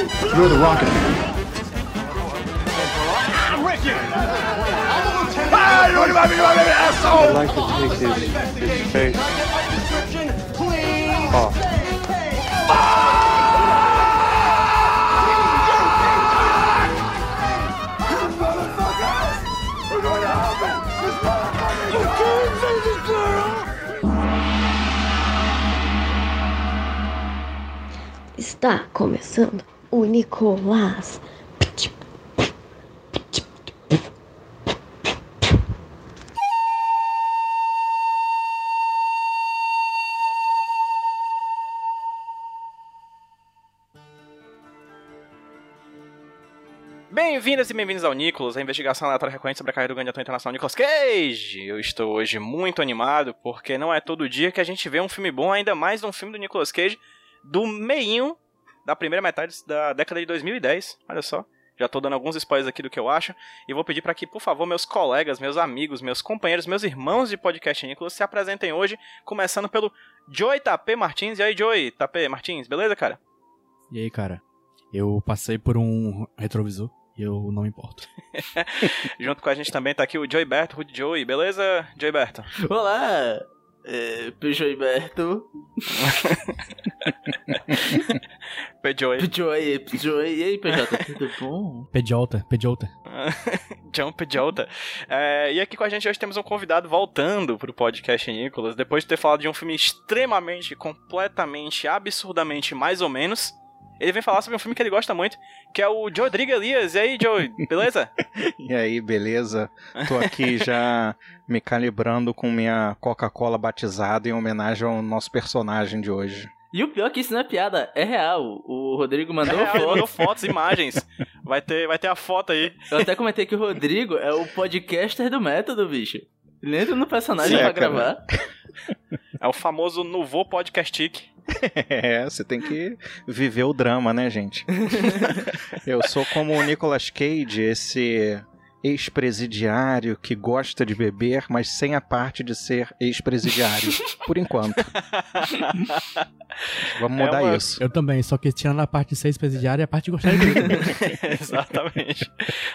You're the Rocket Man. I'd like to take his, his face off. Está começando o Nicolás. Bem-vindas e bem-vindos ao Nicolas, a investigação aleatória recorrente sobre a carreira do grande ator internacional Nicolas Cage. Eu estou hoje muito animado porque não é todo dia que a gente vê um filme bom, ainda mais um filme do Nicolas Cage do meinho da primeira metade da década de 2010. Olha só, já tô dando alguns spoilers aqui do que eu acho e vou pedir para que, por favor, meus colegas, meus amigos, meus companheiros, meus irmãos de podcast Nicolas se apresentem hoje, começando pelo Joey Tapê Martins. E aí, Joey Tapê Martins, beleza, cara? E aí, cara? Eu passei por um retrovisor e eu não me importo. Junto com a gente também tá aqui o Joey Berto, Rudy Joey, beleza, Joey Berto? Olá, é, Peugeot Iberto. P-Joey. Peugeot, Peugeot, e aí, PJ, tudo bom? Pediolta, pediolta. John Pediolta. É, e aqui com a gente hoje temos um convidado voltando pro podcast Nicolas, depois de ter falado de um filme extremamente, completamente, absurdamente mais ou menos. Ele vem falar sobre um filme que ele gosta muito, que é o Joe Rodrigo Elias. E aí, Joe, beleza? E aí, beleza? Tô aqui já me calibrando com minha Coca-Cola batizada em homenagem ao nosso personagem de hoje. E o pior é que isso não é piada, é real. O Rodrigo mandou É, foto. mandou fotos, imagens. Vai ter, vai ter a foto aí. Eu até comentei que o Rodrigo é o podcaster do método, bicho. Ele entra no personagem Sim, pra é, gravar. É o famoso Nouveau Podcastic. É, você tem que viver o drama, né, gente? Eu sou como o Nicolas Cage, esse ex-presidiário que gosta de beber, mas sem a parte de ser ex-presidiário. Por enquanto. Vamos É mudar uma- isso. Eu também, só que tirando a parte de ser presidiária e a parte de gostar de beber. Exatamente.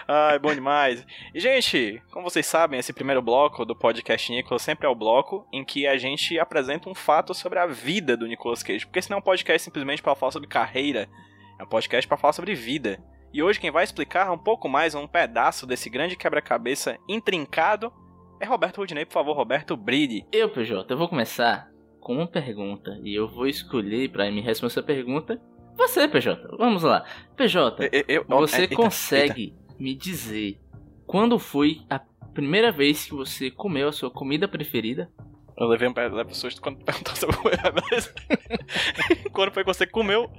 Ai, bom demais. E, gente, como vocês sabem, esse primeiro bloco do podcast Nicolas sempre é o bloco em que a gente apresenta um fato sobre a vida do Nicolas Cage. Porque esse não é um podcast simplesmente para falar sobre carreira, é um podcast para falar sobre vida. E hoje quem vai explicar um pouco mais um pedaço desse grande quebra-cabeça intrincado é Roberto Rudinei. Por favor, Roberto, brilhe. Eu, PJ, eu vou começar com uma pergunta. E eu vou escolher pra me responder essa pergunta você, PJ. Vamos lá. PJ, Eu- eu- Você é, eita, consegue me dizer quando foi a primeira vez que você comeu a sua comida preferida? Eu levei um susto quando perguntou sobre o beleza? quando foi que você comeu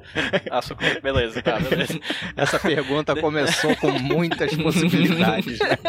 a sua comida? Beleza, tá, beleza. Essa pergunta começou com muitas possibilidades. né?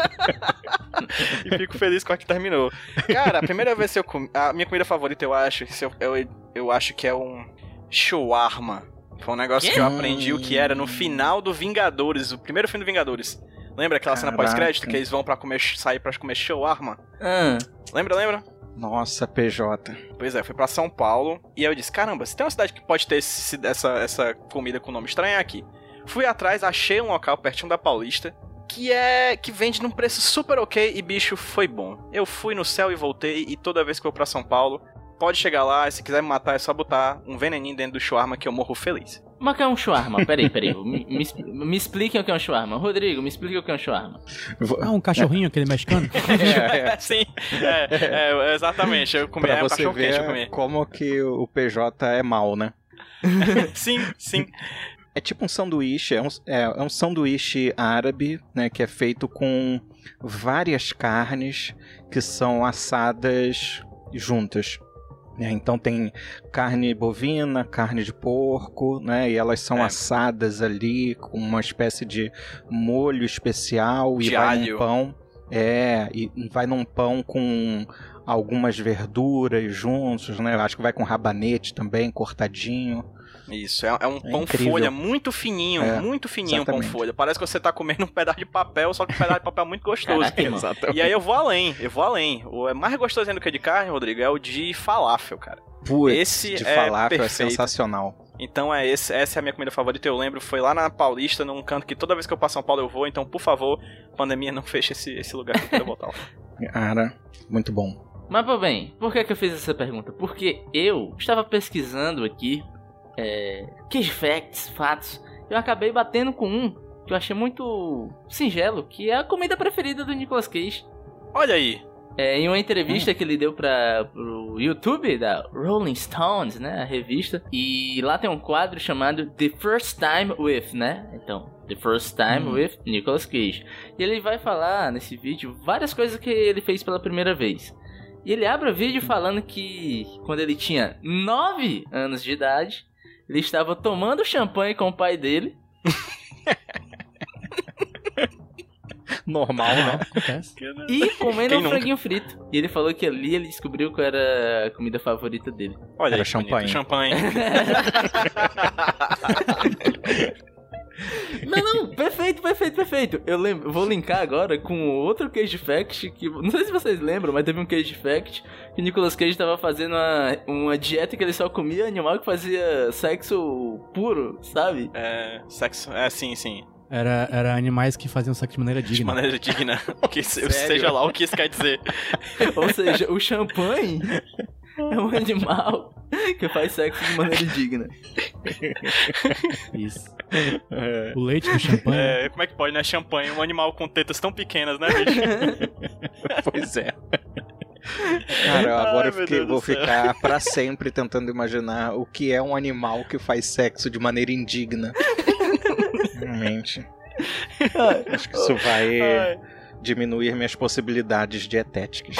E fico feliz com a que terminou. Cara, a primeira vez que eu comi. A minha comida favorita, eu acho, eu, eu, eu acho que é um shawarma. Foi um negócio que eu aprendi o que era no final do Vingadores, o primeiro filme do Vingadores. Lembra aquela cena Caraca. pós-crédito que eles vão para comer, sair pra comer shawarma? Ah, Lembra, lembra? Nossa, PJ. Pois é, fui pra São Paulo e aí eu disse: caramba, se tem uma cidade que pode ter esse- essa, essa comida com nome estranho é aqui. Fui atrás, achei um local pertinho da Paulista que é que vende num preço super ok e bicho foi bom. Eu fui no céu e voltei e toda vez que eu vou pra São Paulo, pode chegar lá, se quiser me matar é só botar um veneninho dentro do shawarma que eu morro feliz. Mas o que é um shawarma? Peraí, peraí. Me, me, me expliquem o que é um shawarma. Rodrigo, me explique o que é um shawarma. Ah, um cachorrinho, aquele mexicano? É, é. Sim, é, é, exatamente. Eu comi Pra é um você quente, ver comi. como que o PJ é mal, né? Sim, sim. É tipo um sanduíche, é um, é, é um sanduíche árabe, né, que é feito com várias carnes que são assadas juntas. Né? Então tem carne bovina, carne de porco, né? E elas são É. assadas ali com uma espécie de molho especial De e vai alho. num pão. É, e vai num pão com algumas verduras juntos, né? Acho que vai com rabanete também, cortadinho. Isso, é, é um É pão incrível. folha muito fininho, É, muito fininho o pão exatamente. folha. Parece que você tá comendo um pedaço de papel, só que um pedaço de papel muito gostoso. Caraca. E aí eu vou além, eu vou além. O é mais gostosinho do que o de carne, Rodrigo, é o de falafel, cara. Putz, Esse de é falafel é perfeito. sensacional. Então é esse, essa é a minha comida favorita. Eu lembro, foi lá na Paulista, num canto que toda vez que eu passo São Paulo eu vou. Então, por favor, pandemia, não feche esse, esse lugar pra eu voltar lá. Cara, muito bom. Mas, bem, por que, que eu fiz essa pergunta? Porque eu estava pesquisando aqui é, case facts, fatos. Eu acabei batendo com um que eu achei muito singelo, que é a comida preferida do Nicolas Cage. Olha aí. É, em uma entrevista que ele deu para pro YouTube da Rolling Stones, né, a revista, e lá tem um quadro chamado The First Time with, né? Então, The First Time with Nicolas Cage. E ele vai falar nesse vídeo várias coisas que ele fez pela primeira vez. E ele abre o vídeo falando que quando ele tinha 9 anos de idade, ele estava tomando champanhe com o pai dele. Normal, né? Acontece. E comendo Quem um nunca? franguinho frito. E ele falou que ali ele descobriu qual era a comida favorita dele. Olha Era aí, que bonito. champanhe. Não, não, perfeito, perfeito, perfeito. Eu lembro, vou linkar agora com outro Cage Fact que não sei se vocês lembram, mas teve um Cage Fact que o Nicolas Cage tava fazendo uma, uma dieta que ele só comia animal que fazia sexo puro, sabe? É, sexo. É, sim, sim. Era, era animais que faziam sexo de maneira De digna. maneira digna. Que Sério? seja lá o que isso quer dizer. Ou seja, o champanhe é um animal que faz sexo de maneira digna. Isso. O leite do champanhe. É, como é que pode, né? Champanhe, um animal com tetas tão pequenas, né, bicho? Pois é. Cara, agora Ai, eu fiquei- vou ficar pra sempre tentando imaginar o que é um animal que faz sexo de maneira indigna. Realmente. Acho que isso vai Ai. Diminuir minhas possibilidades dietéticas.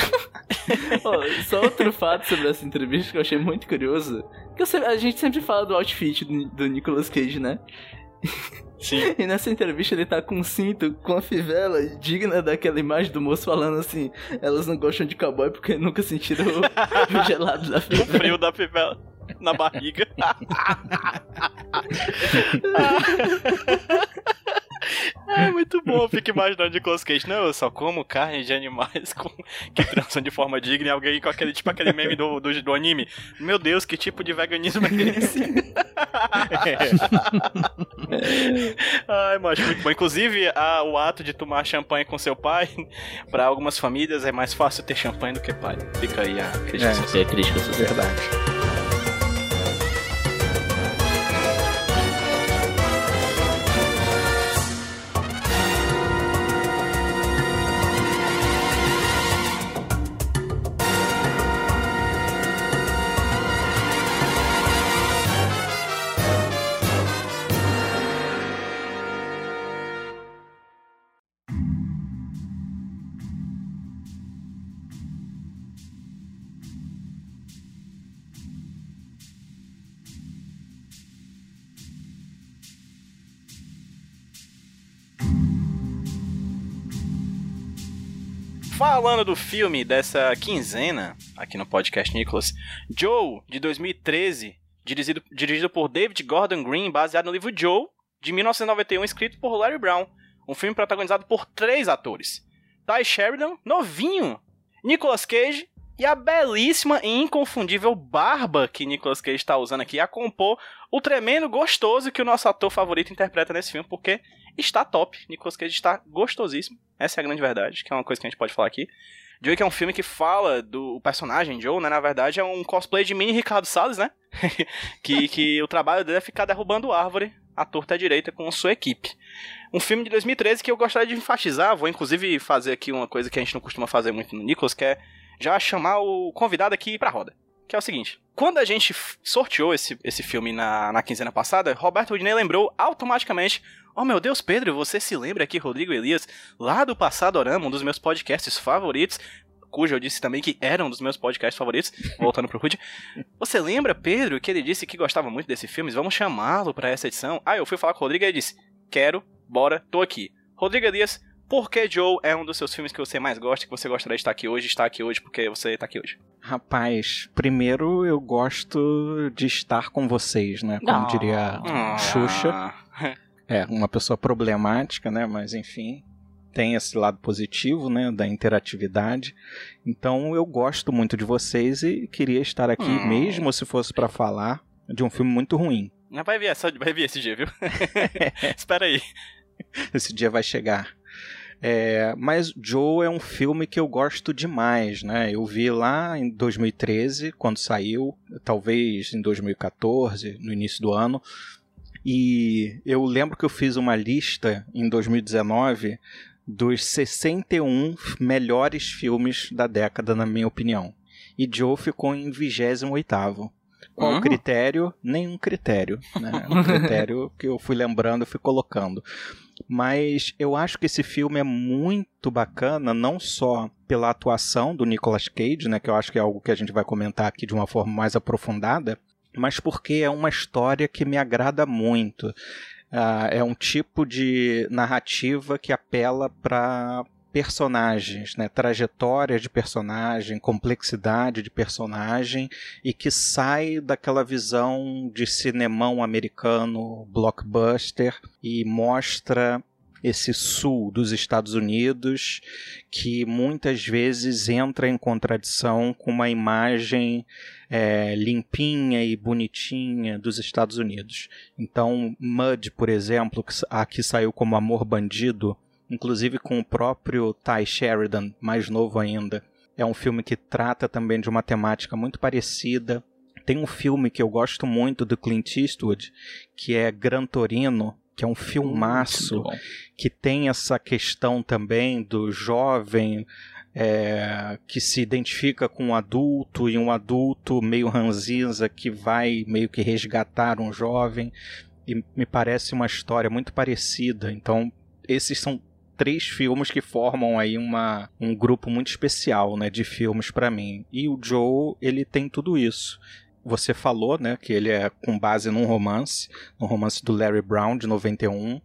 Ó, só outro fato sobre essa entrevista que eu achei muito curioso. Que sempre- a gente sempre fala do outfit do, do Nicolas Cage, né? Sim. E nessa entrevista ele tá com um cinto com a fivela digna daquela imagem do moço falando assim: elas não gostam de cowboy porque nunca sentiram o, o gelado da O fivela. frio da fivela na barriga. É muito bom, eu fico imaginando Nicolas Cage. Não, eu só como carne de animais com... que transam de forma digna e alguém com aquele tipo aquele meme do, do, do anime. Meu Deus, que tipo de veganismo é esse? Ai, macho, muito bom. Inclusive, a- o ato de tomar champanhe com seu pai, pra algumas famílias é mais fácil ter champanhe do que pai. Fica aí a crítica É. social. Isso é crítica social. Verdade. Falando do filme dessa quinzena, aqui no podcast Nicholas, Joe, de 2013, dirigido, dirigido por David Gordon Green, baseado no livro Joe, de 1991, escrito por Larry Brown. Um filme protagonizado por três atores. Ty Sheridan, novinho, Nicolas Cage e a belíssima e inconfundível barba que Nicolas Cage está usando aqui a compor o tremendo gostoso que o nosso ator favorito interpreta nesse filme, porque está top. Nicolas Cage está gostosíssimo. Essa é a grande verdade, que é uma coisa que a gente pode falar aqui. Joey que é um filme que fala do personagem Joe, né? Na verdade, é um cosplay de mini Ricardo Salles, né? que, que o trabalho dele é ficar derrubando árvore à torta à direita com sua equipe. Um filme de 2013 que eu gostaria de enfatizar, vou inclusive fazer aqui uma coisa que a gente não costuma fazer muito no Nicholas, que é já chamar o convidado aqui pra roda. Que é o seguinte: quando a gente sorteou esse, esse filme na, na quinzena passada, Roberto Rudinei lembrou automaticamente. Oh meu Deus, Pedro, você se lembra aqui, Rodrigo Elias, lá do Passadorama, um dos meus podcasts favoritos, cujo eu disse também que era um dos meus podcasts favoritos, voltando pro Rude. Você lembra, Pedro, que ele disse que gostava muito desse filme? Vamos chamá-lo pra essa edição. Ah, eu fui falar com o Rodrigo e ele disse: Quero, bora, tô aqui. Rodrigo Elias, por que Joe é um dos seus filmes que você mais gosta, que você gostaria de estar aqui hoje, está aqui hoje, porque você tá aqui hoje? Rapaz, primeiro eu gosto de estar com vocês, né? Como Ah. diria Xuxa. É, uma pessoa problemática, né? Mas enfim, tem esse lado positivo, né? Da interatividade. Então eu gosto muito de vocês e queria estar aqui, Hum. mesmo se fosse pra falar de um filme muito ruim. Vai vir, essa, vai vir esse dia, viu? Espera aí. Esse dia vai chegar. É, mas Joe é um filme que eu gosto demais, né? Eu vi lá em 2013, quando saiu, talvez em 2014, no início do ano. E eu lembro que eu fiz uma lista em 2019 dos 61 melhores filmes da década, na minha opinião. E Joe ficou em 28º. Qual Uhum. critério? Nenhum critério. Né? Um critério que eu fui lembrando fui colocando. Mas eu acho que esse filme é muito bacana, não só pela atuação do Nicolas Cage, né, que eu acho que é algo que a gente vai comentar aqui de uma forma mais aprofundada, mas porque é uma história que me agrada muito. Ah, é um tipo de narrativa que apela para personagens, né? trajetória de personagem, complexidade de personagem e que sai daquela visão de cinemão americano, blockbuster e mostra esse sul dos Estados Unidos que muitas vezes entra em contradição com uma imagem é, limpinha e bonitinha dos Estados Unidos. Então, Mud, por exemplo, que aqui saiu como Amor Bandido, inclusive com o próprio Ty Sheridan, mais novo ainda. É um filme que trata também de uma temática muito parecida. Tem um filme que eu gosto muito do Clint Eastwood, que é Gran Torino, que é um filmaço que tem essa questão também do jovem é, que se identifica com um adulto e um adulto meio ranzinza que vai meio que resgatar um jovem e me parece uma história muito parecida. Então esses são três filmes que formam aí uma, um grupo muito especial, né, de filmes para mim. E o Joe, ele tem tudo isso. Você falou, né, que ele é com base num romance, no romance do Larry Brown de 91.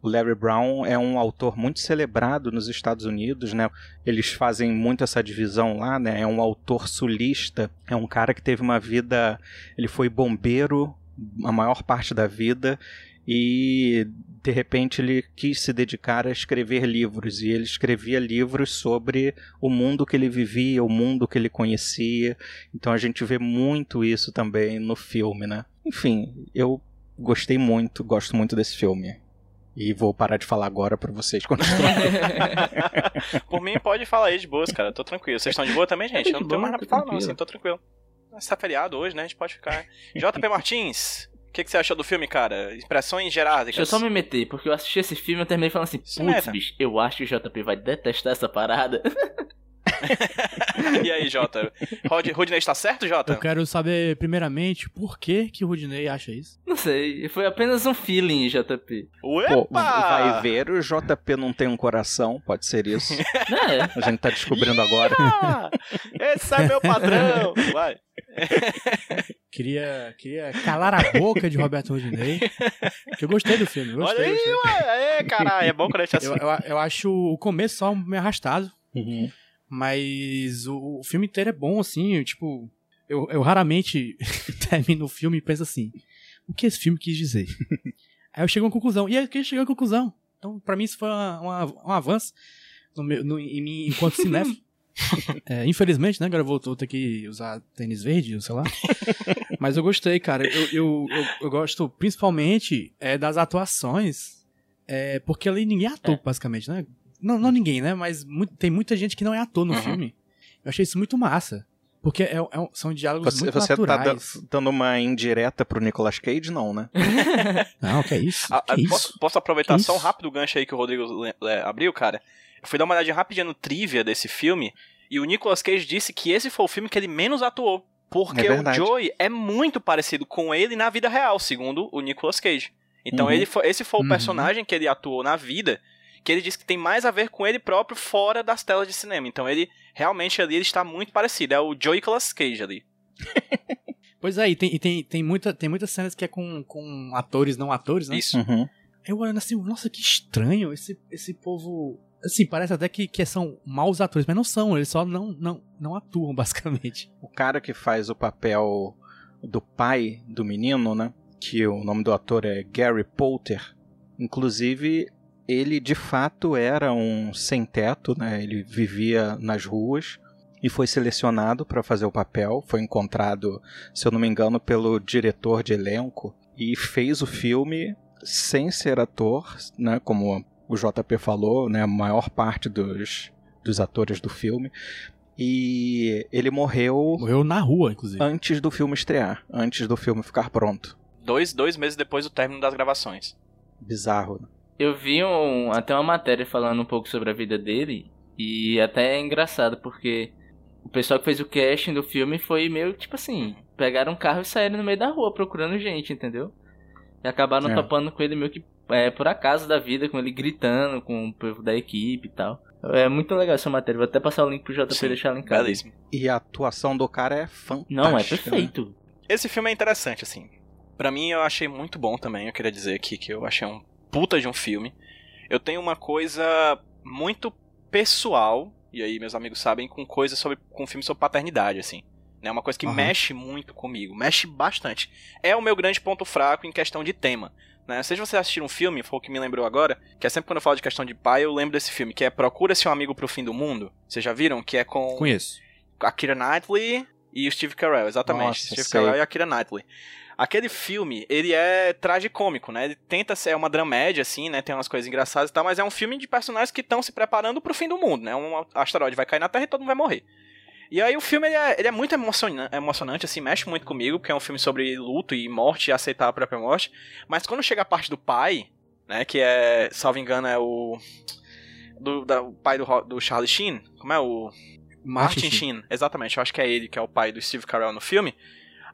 O Larry Brown é um autor muito celebrado nos Estados Unidos, né? Eles fazem muito essa divisão lá, né? É um autor sulista, é um cara que teve uma vida, ele foi bombeiro a maior parte da vida e de repente ele quis se dedicar a escrever livros e ele escrevia livros sobre o mundo que ele vivia, o mundo que ele conhecia. Então a gente vê muito isso também no filme, né? Enfim, eu gostei muito, gosto muito desse filme. E vou parar de falar agora pra vocês continuarem. Por mim, pode falar aí de boas, cara. Tô tranquilo. Vocês estão de boa também, gente? Eu não tenho mais nada pra falar, não, assim. Tô tranquilo. Mas tá feriado hoje, né? A gente pode ficar. JP Martins, que, que você achou do filme, cara? Expressões geradas. Deixa eu só me meter, porque eu assisti esse filme e eu terminei falando assim, Se putz, bicho, eu acho que o JP vai detestar essa parada. E aí, Jota? Rod- Rudney está certo, Jota? Eu quero saber, primeiramente, por que que o Rudney acha isso. Não sei, foi apenas um feeling, JP. Pô, Uepa! vai ver, o JP não tem um coração, pode ser isso. É, A gente tá descobrindo agora. Ah, esse é meu padrão! Vai. Queria, queria calar a boca de Roberto Rudney. Que eu gostei do filme. eu Gostei, Olha aí, gostei. ué. É, caralho, é bom quando a gente Eu, assim. eu, eu acho o começo só meio arrastado. Uhum. Mas o, o filme inteiro é bom, assim. eu, tipo, eu, eu raramente termino o filme e penso assim: o que esse filme quis dizer? Aí eu chego a uma conclusão. E aí eu cheguei a uma conclusão. Então, pra mim, isso foi uma, uma- um avanço no meu, no- em mim enquanto cinéfilo. É, infelizmente, né? Agora eu vou, vou ter que usar tênis verde, sei lá. Mas eu gostei, cara. Eu, eu, eu, eu gosto principalmente é, das atuações. É, porque ali ninguém é ator, basicamente, né? Não, não ninguém, né? Mas muito- tem muita gente que não é ator no Uhum. filme. Eu achei isso muito massa. Porque é, é um- são diálogos Você, muito você tá naturais. dando uma indireta pro Nicolas Cage, não, né? Não, que é isso? Ah, ah, que isso? posso, posso aproveitar Que só um isso? rápido gancho aí que o Rodrigo le- le- abriu, cara? Eu fui dar uma olhadinha rapidinha no trivia desse filme e o Nicolas Cage disse que esse foi o filme que ele menos atuou. Porque É o. Joey é muito parecido com ele na vida real, segundo o Nicolas Cage. Então Uhum. ele foi- esse foi o Uhum. personagem que ele atuou na vida, que ele disse que tem mais a ver com ele próprio fora das telas de cinema. Então ele realmente ali ele está muito parecido. É o Joey Nicolas Cage ali. Pois é, e tem, e tem, tem, muita, tem muitas cenas que é com, com atores não atores, né? Isso. Uhum. Eu olhando assim, nossa, que estranho. Esse, esse povo. Assim, parece até que, que são maus atores, mas não são, eles só não, não, não atuam, basicamente. O cara que faz o papel do pai do menino, né? Que o nome do ator é Gary Poulter. Inclusive, ele de fato era um sem-teto, né? Ele vivia nas ruas e foi selecionado para fazer o papel. Foi encontrado, se eu não me engano, pelo diretor de elenco. e fez o filme sem ser ator, né? Como o JP falou, né? A maior parte dos, dos atores do filme. E ele morreu Morreu na rua, inclusive. antes do filme estrear, antes do filme ficar pronto. Dois, dois meses depois do término das gravações. Bizarro. Eu vi um, até uma matéria falando um pouco sobre a vida dele. E até é engraçado, porque o pessoal que fez o casting do filme foi meio tipo assim: pegaram um carro e saíram no meio da rua procurando gente, entendeu? E acabaram É. topando com ele meio que é, por acaso da vida, com ele gritando com o povo da equipe e tal. É muito legal essa matéria. Vou até passar o link pro JP Sim, deixar linkado. Belíssimo. E a atuação do cara é fantástica. Não, é né? perfeito. Esse filme é interessante, assim. Pra mim, eu achei muito bom também. Eu queria dizer aqui que eu achei um puta de um filme. Eu tenho uma coisa muito pessoal, e aí meus amigos sabem, com coisas sobre. com filme sobre paternidade, assim. É uma coisa que Aham. mexe muito comigo, mexe bastante. É o meu grande ponto fraco em questão de tema. Né? Seja você assistir um filme, foi o que me lembrou agora, que é sempre quando eu falo de questão de pai, eu lembro desse filme, que é Procura-se um Amigo pro Fim do Mundo. Vocês já viram? Que é com Conheço. a Kira Knightley e o Steve Carell, exatamente. Nossa, Steve sei. Carell e a Kira Knightley. Aquele filme, ele é tragicômico, né? Ele tenta ser uma dramédia, assim, né? Tem umas coisas engraçadas e tal, mas é um filme de personagens que estão se preparando pro fim do mundo, né? Um asteroide vai cair na Terra e todo mundo vai morrer. E aí o filme, ele é, ele é muito emociona- emocionante, assim, mexe muito comigo, porque é um filme sobre luto e morte e aceitar a própria morte. Mas quando chega a parte do pai, né? Que é, salvo engano, é o... Do, da- o pai do, do Charlie Sheen, como é o... Martin Sheen, exatamente, eu acho que é ele que é o pai do Steve Carell no filme.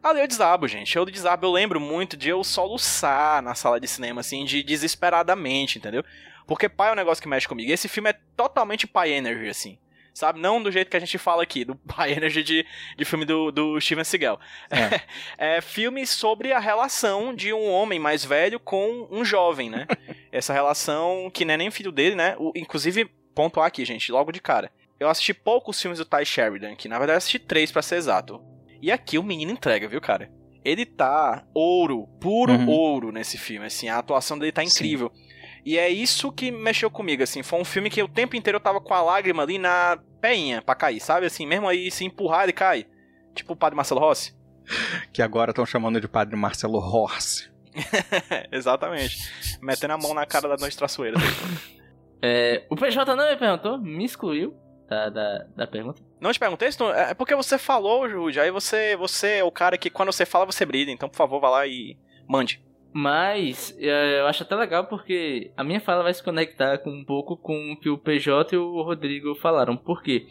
Ali eu desabo, gente. Eu desabo, eu lembro muito de eu soluçar na sala de cinema, assim, de desesperadamente, entendeu? Porque pai é um negócio que mexe comigo. Esse filme é totalmente pai energy, assim. Sabe? Não do jeito que a gente fala aqui, do pai energy de, de filme do, do Steven Seagal. É. filme sobre a relação de um homem mais velho com um jovem, né? Essa relação que não é nem filho dele, né? O, inclusive, pontuar aqui, gente, logo de cara. Eu assisti poucos filmes do Ty Sheridan, que na verdade eu assisti três pra ser exato. E aqui o menino entrega, viu, cara? Ele tá ouro, puro Uhum. ouro nesse filme, assim, a atuação dele tá Sim. incrível. E é isso que mexeu comigo, assim, foi um filme que o tempo inteiro eu tava com a lágrima ali na peinha pra cair, sabe? Assim, mesmo aí se empurrar ele cai. Tipo o padre Marcelo Rossi. Que agora estão chamando de padre Marcelo Horse. Exatamente. Metendo a mão na cara da noite traçoeira. É, o PJ não me perguntou, me excluiu da, da, da pergunta. Não te perguntei se tu... É porque você falou, Jude. Aí você, você é o cara que quando você fala, você brilha. Então, por favor, vá lá e mande. Mas é, eu acho até legal porque a minha fala vai se conectar com um pouco com o que o PJ e o Rodrigo falaram. Porque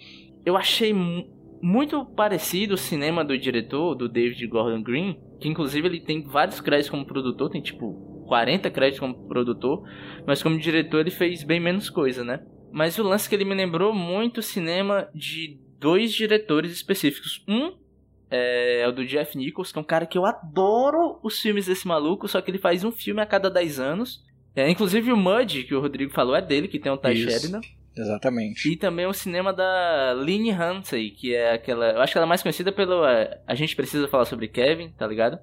eu achei mu- muito parecido o cinema do diretor, do David Gordon Green, que inclusive ele tem vários créditos como produtor, tem tipo 40 créditos como produtor, mas como diretor ele fez bem menos coisa, né? Mas o lance que ele me lembrou muito o cinema de dois diretores específicos. Um é o do Jeff Nichols, que é um cara que eu adoro os filmes desse maluco, só que ele faz um filme a cada 10 anos. É, inclusive o Mud, que o Rodrigo falou, é dele, que tem o Ty. Sheridan. Exatamente. E também o cinema da Lynn Huntey, que é aquela. Eu acho que ela é mais conhecida pelo. é, A gente precisa falar sobre Kevin, tá ligado?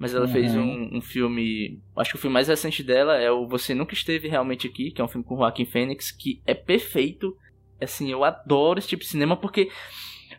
Mas ela Uhum. fez um, um filme. Acho que o filme mais recente dela é o Você Nunca Esteve Realmente Aqui, que é um filme com Joaquin Phoenix, que é perfeito. Assim, eu adoro esse tipo de cinema porque.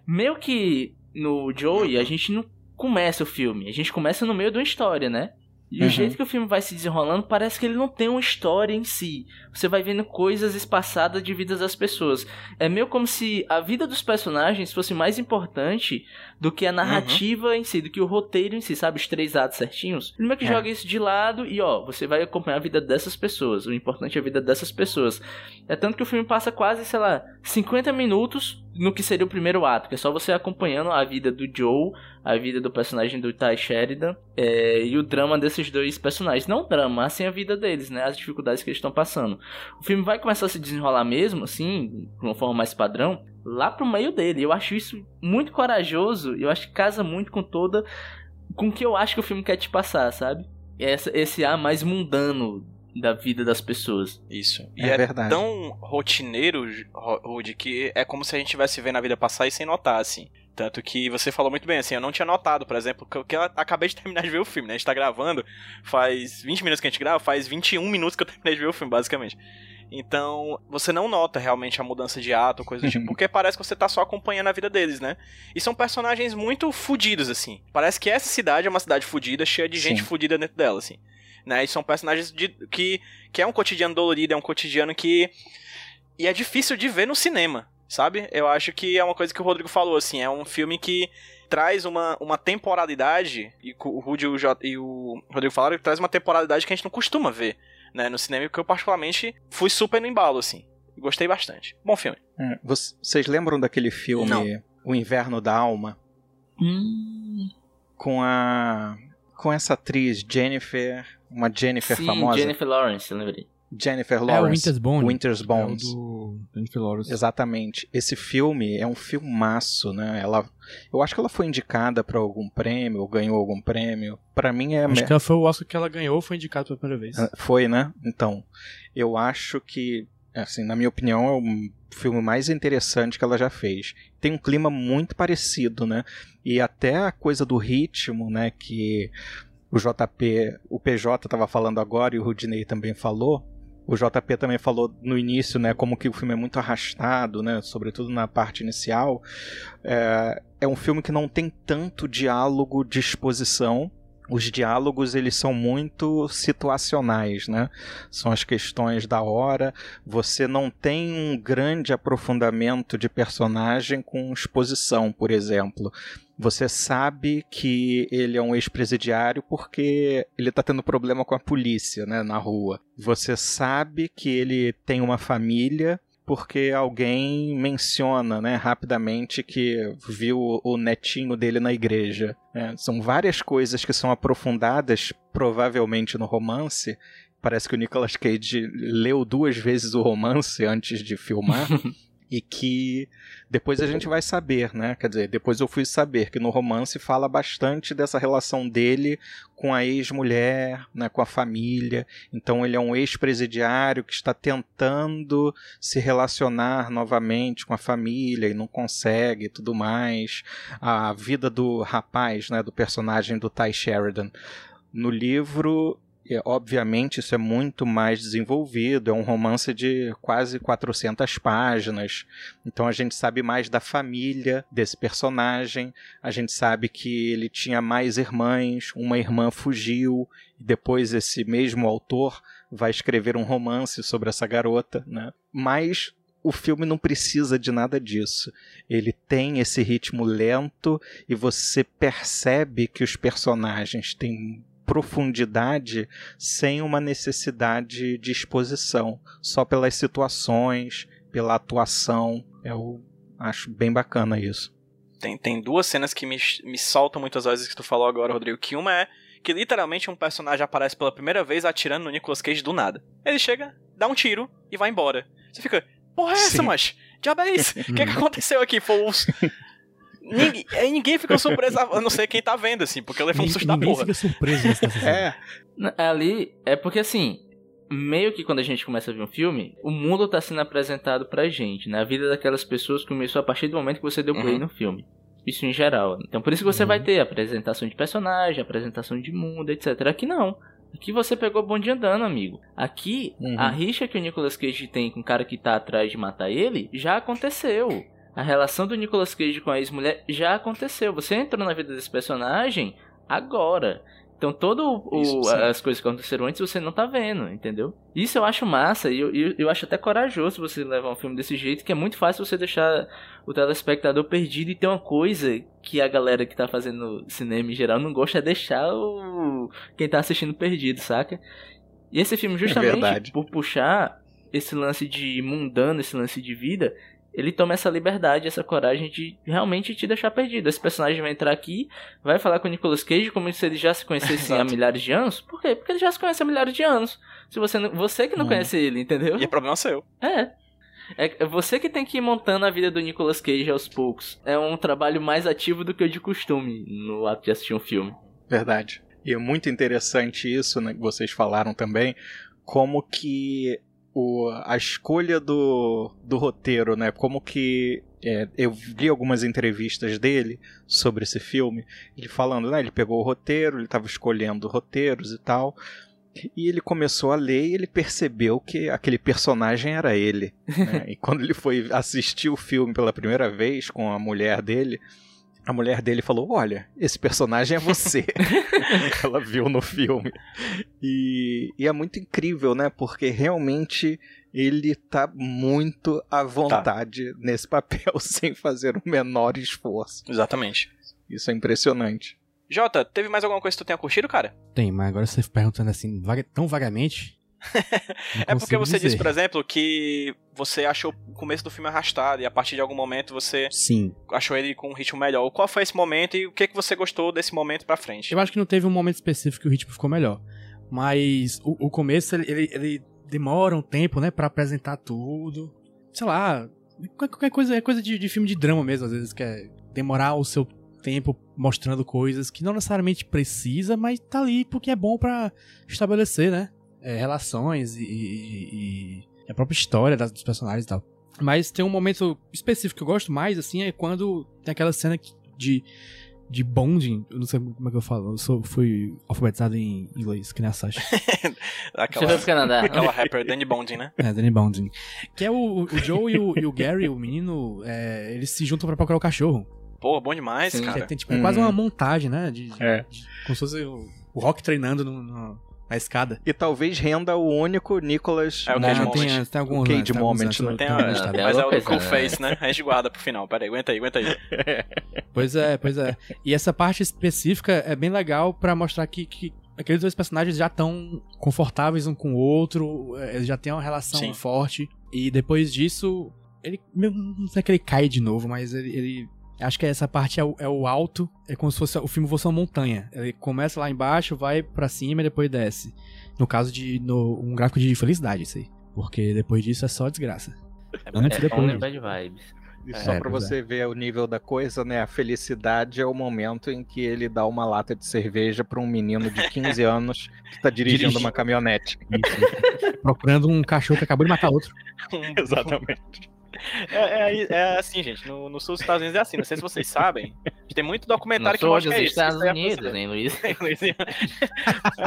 Meio que no Joey, a gente não começa o filme, a gente começa no meio de uma história, né? E o Uhum. jeito que o filme vai se desenrolando parece que ele não tem uma história em si. Você vai vendo coisas espaçadas de vidas das pessoas. É meio como se a vida dos personagens fosse mais importante do que a narrativa em si, do que o roteiro em si, sabe? Os três atos certinhos. Ele meio que É. joga isso de lado e, ó, você vai acompanhar a vida dessas pessoas. O importante é a vida dessas pessoas. É tanto que o filme passa quase, sei lá, 50 minutos no que seria o primeiro ato, que é só você acompanhando a vida do Joe, a vida do personagem do Ty Sheridan é, e o drama desses dois personagens. Não o drama, mas sim a vida deles, né? As dificuldades que eles estão passando. O filme vai começar a se desenrolar mesmo, assim, de uma forma mais padrão, lá pro meio dele. Eu acho isso muito corajoso, eu acho que casa muito com toda. com o que eu acho que o filme quer te passar, sabe? Esse ar mais mundano da vida das pessoas. Isso. E É é, verdade. tão rotineiro, Ro- Rude, que é como se a gente tivesse vendo a vida passar e sem notar, assim. Tanto que você falou muito bem, assim, eu não tinha notado, por exemplo, que eu, que eu acabei de terminar de ver o filme, né? A gente tá gravando, faz 20 minutos que a gente grava, faz 21 minutos que eu terminei de ver o filme, basicamente. Então, você não nota realmente a mudança de ato, coisa do tipo, porque parece que você tá só acompanhando a vida deles, né? E são personagens muito fodidos, assim. Parece que essa cidade é uma cidade fodida, cheia de gente Sim. fodida dentro dela, assim. Né? E são personagens de, que, que é um cotidiano dolorido, é um cotidiano que. E é difícil de ver no cinema, sabe? Eu acho que é uma coisa que o Rodrigo falou, assim, é um filme que traz uma, uma temporalidade, e o Rudy e o, J- e o Rodrigo falaram que traz uma temporalidade que a gente não costuma ver né, no cinema, que eu particularmente fui super no embalo, assim. Gostei bastante. Bom filme. É, voc- Vocês lembram daquele filme Não. O Inverno da Alma? Hum, Com a. Com essa atriz Jennifer. Uma Jennifer sim, famosa. Jennifer Lawrence, eu lembrei. Jennifer É o Lawrence. Winter's Bone. Winter's Bones. É o do Jennifer Lawrence. Exatamente. Esse filme é um filmaço, né? Ela, eu acho que ela foi indicada pra algum prêmio, ou ganhou algum prêmio. Pra mim é. Acho que ela foi o Oscar que ela ganhou, foi indicado pela primeira vez. Ah, Foi, né? Então, eu acho que, assim, na minha opinião, é o filme mais interessante que ela já fez. Tem um clima muito parecido, né? E até a coisa do ritmo, né? Que o JP, o PJ estava falando agora e o Rudinei também falou. O JP também falou no início, né, como que o filme é muito arrastado, né, sobretudo na parte inicial. É, é um filme que não tem tanto diálogo de exposição. Os diálogos eles são muito situacionais, né? São as questões da hora. Você não tem um grande aprofundamento de personagem com exposição, por exemplo. Você sabe que ele é um ex-presidiário porque ele está tendo problema com a polícia, né, na rua. Você sabe que ele tem uma família porque alguém menciona, né, rapidamente que viu o netinho dele na igreja. né? São várias coisas que são aprofundadas, provavelmente no romance. Parece que o Nicolas Cage leu duas vezes o romance antes de filmar. e que depois a gente vai saber, né? Quer dizer, depois eu fui saber que no romance fala bastante dessa relação dele com a ex-mulher, né, com a família. Então ele é um ex-presidiário que está tentando se relacionar novamente com a família e não consegue e tudo mais. A vida do rapaz, né, do personagem do Ty Sheridan. No livro, obviamente, isso é muito mais desenvolvido. É um romance de quase 400 páginas. Então a gente sabe mais da família desse personagem. A gente sabe que ele tinha mais irmãs. Uma irmã fugiu. E depois esse mesmo autor vai escrever um romance sobre essa garota. Né? Mas o filme não precisa de nada disso. Ele tem esse ritmo lento e você percebe que os personagens têm profundidade sem uma necessidade de exposição, só pelas situações, pela atuação. Eu acho bem bacana isso. Tem, tem duas cenas que me, me saltam muitas vezes que tu falou agora, Rodrigo. Que uma é que literalmente um personagem aparece pela primeira vez atirando no Nicolas Cage do nada. Ele chega, dá um tiro e vai embora. Você fica, porra é essa, macho? Diabo é isso? O que, que aconteceu aqui? Foi os... Ninguém, ninguém ficou surpreso, a não ser quem tá vendo, assim, porque levou um Ninguém, susto da ninguém porra. fica surpreso nessa cena. É, N- Ali é porque assim, meio que quando a gente começa a ver um filme, o mundo tá sendo apresentado pra gente, né? A vida daquelas pessoas começou a partir do momento que você deu play Uhum. no filme. Isso em geral. Então por isso que você Uhum. vai ter apresentação de personagem, apresentação de mundo, etc. Aqui não. Aqui você pegou bonde andando, amigo. Aqui, Uhum. a rixa que o Nicolas Cage tem com o cara que tá atrás de matar ele já aconteceu. A relação do Nicolas Cage com a ex-mulher já aconteceu. Você entrou na vida desse personagem agora. Então, todas as coisas que aconteceram antes você não tá vendo, entendeu? Isso eu acho massa e eu, eu, eu acho até corajoso você levar um filme desse jeito, que é muito fácil você deixar o telespectador perdido e ter uma coisa que a galera que tá fazendo cinema em geral não gosta é deixar o quem tá assistindo perdido, saca? E esse filme, justamente verdade. por puxar esse lance de mundano, esse lance de vida, ele toma essa liberdade, essa coragem de realmente te deixar perdido. Esse personagem vai entrar aqui, vai falar com o Nicolas Cage como se eles já se conhecessem há milhares de anos. Por quê? Porque ele já se conhece há milhares de anos. Se você não, você que não Hum. conhece ele, entendeu? E é problema seu. É. É você que tem que ir montando a vida do Nicolas Cage aos poucos. É um trabalho mais ativo do que o de costume no ato de assistir um filme. Verdade. E é muito interessante isso, né, que vocês falaram também, como que o, a escolha do, do roteiro, né, como que é, eu li algumas entrevistas dele sobre esse filme, ele falando, né? Ele pegou o roteiro, ele estava escolhendo roteiros e tal. E ele começou a ler e ele percebeu que aquele personagem era ele. né? E quando ele foi assistir o filme pela primeira vez com a mulher dele, a mulher dele falou: Olha, esse personagem é você. Ela viu no filme. E, e é muito incrível, né? Porque realmente ele tá muito à vontade nesse papel, sem fazer o menor esforço. Exatamente. Isso é impressionante. Jota, teve mais alguma coisa que tu tenha curtido, cara? Tem, mas agora você perguntando assim, tão vagamente. É porque você disse, dizer. por exemplo, que você achou o começo do filme arrastado e a partir de algum momento você Sim. achou ele com um ritmo melhor. Qual foi esse momento e o que, que você gostou desse momento pra frente? Eu acho que não teve um momento específico que o ritmo ficou melhor. Mas o, o começo, ele, ele, ele demora um tempo, né, pra apresentar tudo. Sei lá, qualquer- coisa, é coisa de, de filme de drama mesmo, às vezes, que é demorar o seu tempo mostrando coisas que não necessariamente precisa, mas tá ali porque é bom pra estabelecer, né, é, relações e, e- e a própria história das- dos personagens e tal. Mas tem um momento específico que eu gosto mais, assim, é quando tem aquela cena de de bonding, eu não sei como é que eu falo, eu sou, fui alfabetizado em inglês, que nem a Sasha. Você Aquela, Canadá. aquela rapper Danny Bonding, né? é, Danny Bonding. Que é o, o Joe e o, e o Gary, o menino, é, eles se juntam pra procurar o cachorro. Pô, bom demais, Sim. Cara. tem, tipo, é quase Uhum. uma montagem, né? De, de- É. de- como se fosse o, o Rock treinando no- no- na escada. E talvez renda o único Nicholas É o Não, Cage Moment. tem, tem alguns O Cage Moment, antes, né? Tem a- tem mas é o Cool né? Face, né? A gente guarda pro final. Pera aí, aguenta aí, aguenta aí. Pois é, pois é. E essa parte específica é bem legal pra mostrar que, que aqueles dois personagens já estão confortáveis um com o outro, é, eles já têm uma relação Sim. forte. E depois disso, ele. Não sei que ele cai de novo, mas ele. ele- acho que essa parte é o, é o alto, é como se fosse o filme fosse uma montanha. Ele começa lá embaixo, vai pra cima e depois desce. No caso de no, um gráfico de felicidade, isso aí. Porque depois disso é só desgraça. Antes e É, depois. bad vibes. E só É, pra pois você ver o nível da coisa, né? A felicidade é o momento em que ele dá uma lata de cerveja pra um menino de 15 anos que tá dirigindo Dirigi- uma caminhonete. Isso. Procurando um cachorro que acabou de matar outro. Exatamente. É, é- é assim, gente. No, no sul dos Estados Unidos é assim. Não sei se vocês sabem. Tem muito documentário Não que mostra que é isso. Estados isso é Unidos, hein, Luiz? Em Louisiana.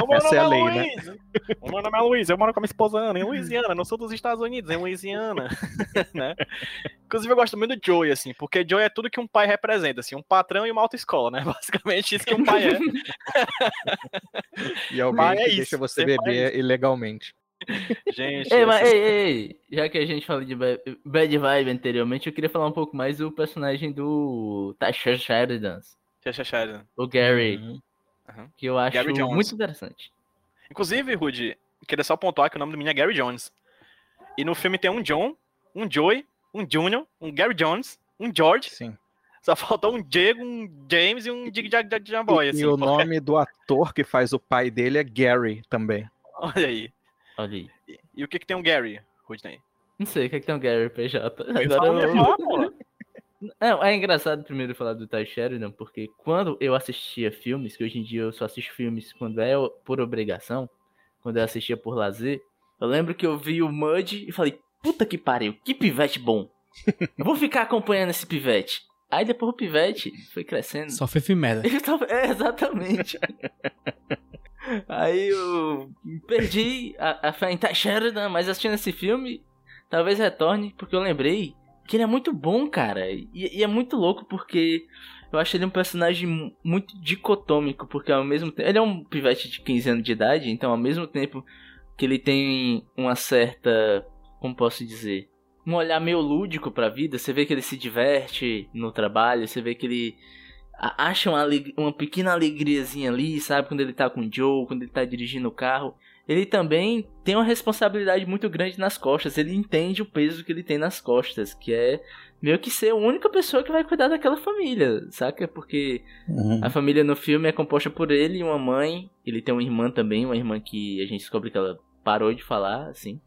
O meu Essa é a lei, né? Luiz. O meu nome é Luiz, eu moro com a minha esposa Ana, em Louisiana, não sou dos Estados Unidos, em Louisiana. né? Inclusive, eu gosto muito do Joey, assim, porque Joey é tudo que um pai representa, assim, um patrão e uma autoescola, né? Basicamente isso que um pai é. E alguém Pai é que isso, deixa você pai é beber ilegalmente. Gente, Ei, mas essa- ei, ei, já que a gente falou de ba- Bad Vibe anteriormente, eu queria falar um pouco mais do personagem do Tasha Sheridan, tchau, tchau. o Gary, Uhum. que eu acho Gary Jones. muito interessante. Inclusive, Rudy, queria só pontuar que o nome do menino é Gary Jones. E no filme tem um John, um Joey, um Junior, um Gary Jones, um George. Sim. Só faltou um Diego, um James e um Dig Jag Boy, e, assim. e o porque- nome do ator que faz o pai dele é Gary também. Olha aí. Olha aí. E, e o que que tem um Gary, Rudney? Não sei o que, é que tem o Gary PJ. Agora eu... fala, pô. Não, é engraçado primeiro falar do Ty Sheridan, porque quando eu assistia filmes, que hoje em dia eu só assisto filmes quando é por obrigação, quando eu assistia por lazer, eu lembro que eu vi o Mud e falei, puta que pariu, que pivete bom. Eu vou ficar acompanhando esse pivete. Aí depois o pivete foi crescendo. Só foi filme merda. Tava- É, exatamente. Aí eu perdi a, a fé em Sheridan, mas assistindo esse filme, talvez retorne, porque eu lembrei que ele é muito bom, cara. E, e é muito louco porque eu acho ele um personagem mu- muito dicotômico, porque ao mesmo tempo. Ele é um pivete de 15 anos de idade, então ao mesmo tempo que ele tem uma certa. Como posso dizer? Um olhar meio lúdico pra vida, você vê que ele se diverte no trabalho, você vê que ele acha uma, uma pequena alegriazinha ali, sabe? Quando ele tá com o Joe, quando ele tá dirigindo o carro. Ele também tem uma responsabilidade muito grande nas costas. Ele entende o peso que ele tem nas costas, que é meio que ser a única pessoa que vai cuidar daquela família, saca? Porque a família no filme é composta por ele e uma mãe. Ele tem uma irmã também, uma irmã que a gente descobre que ela parou de falar, assim.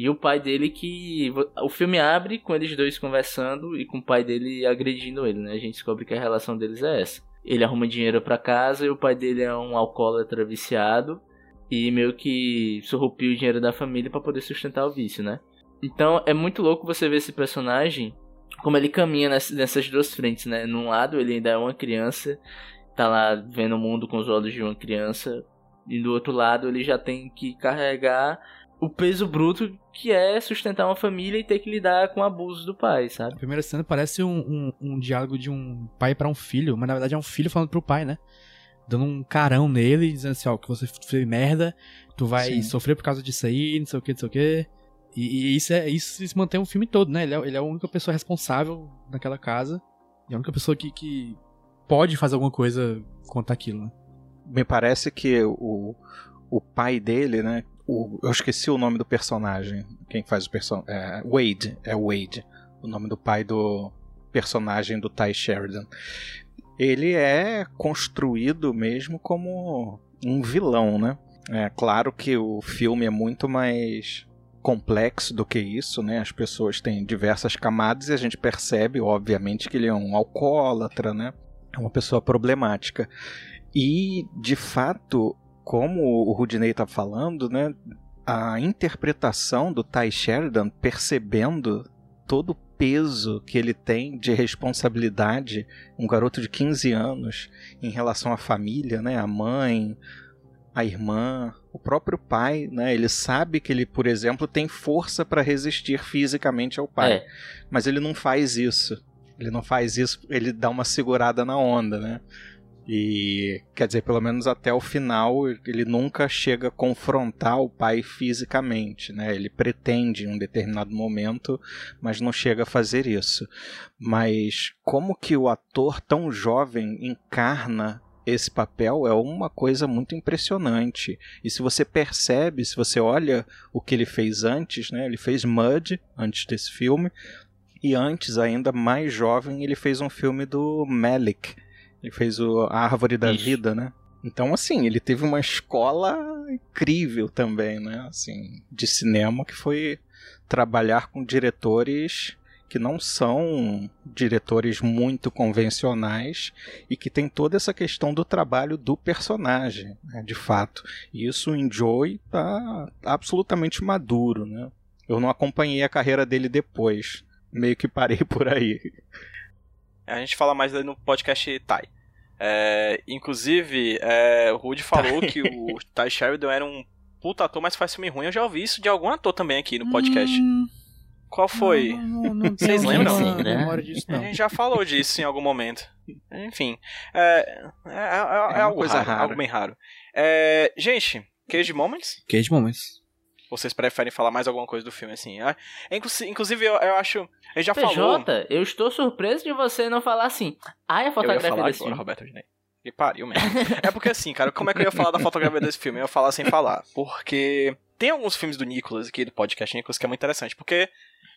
E o pai dele que. O filme abre com eles dois conversando e com o pai dele agredindo ele, né? A gente descobre que a relação deles é essa. Ele arruma dinheiro pra casa e o pai dele é um alcoólatra viciado. E meio que surrupia o dinheiro da família pra poder sustentar o vício, né? Então é muito louco você ver esse personagem como ele caminha ness- nessas duas frentes, né? Num lado, ele ainda é uma criança, tá lá vendo o mundo com os olhos de uma criança, e do outro lado, ele já tem que carregar o peso bruto que é sustentar uma família e ter que lidar com abusos do pai, sabe? A primeira cena parece um, um, um diálogo de um pai pra um filho, mas na verdade é um filho falando pro pai, né? Dando um carão nele, dizendo assim, ó, que você fez merda, tu vai Sim. sofrer por causa disso aí, não sei o que, não sei o que. E, e isso, é, isso se mantém o filme todo, né? Ele é, ele é a única pessoa responsável naquela casa. E a única pessoa que, que pode fazer alguma coisa contra aquilo, né? Me parece que o, o pai dele, né? O- eu esqueci o nome do personagem. Quem faz o personagem? É, Wade. É Wade. O nome do pai do personagem do Ty Sheridan. Ele é construído mesmo como um vilão, né? É claro que o filme é muito mais complexo do que isso, né? As pessoas têm diversas camadas e a gente percebe, obviamente, que ele é um alcoólatra, né? É uma pessoa problemática. E, de fato, como o Rudney está falando, né, a interpretação do Ty Sheridan percebendo todo o peso que ele tem de responsabilidade, um garoto de 15 anos, em relação à família, né, a mãe, a irmã, o próprio pai, né, ele sabe que ele, por exemplo, tem força para resistir fisicamente ao pai, É. mas ele não faz isso. Ele não faz isso, ele dá uma segurada na onda, né? E quer dizer, pelo menos até o final, ele nunca chega a confrontar o pai fisicamente, né? Ele pretende em um determinado momento, mas não chega a fazer isso. Mas como que o ator tão jovem encarna esse papel é uma coisa muito impressionante. E se você percebe, se você olha o que ele fez antes, né? Ele fez Mud antes desse filme. E antes, ainda mais jovem, ele fez um filme do Malik. Ele fez o A Árvore da Isso. Vida, né? Então, assim, ele teve uma escola incrível também, né? Assim, de cinema, que foi trabalhar com diretores que não são diretores muito convencionais e que tem toda essa questão do trabalho do personagem, né, de fato. E isso em Joey tá absolutamente maduro, né? Eu não acompanhei a carreira dele depois, meio que parei por aí. A gente fala mais no podcast Ty. É, inclusive, é, o Rude falou que o Ty Sheridan era um puta ator, mas faz filme ruim. Eu já ouvi isso de algum ator também aqui no podcast. Hum, Qual foi? Não, não, não Vocês lembram? Sim, né? disso, A gente já falou disso em algum momento. Enfim, é, é, é- é algo coisa raro, algo bem raro. É, gente, Cage Moments? Cage Moments. Vocês preferem falar mais alguma coisa do filme assim? Ah, inclusi- Inclusive, eu, eu acho. Gente já falou. PJ, eu estou surpreso de você não falar assim. Ai, a Eu ia fotografia falar desse agora, filme. Roberto Dinei. Que pariu mesmo. é porque assim, cara, como é que eu ia falar da fotografia desse filme? Eu ia falar sem falar. Porque tem alguns filmes do Nicolas aqui, do podcast Nicolas, que é muito interessante. Porque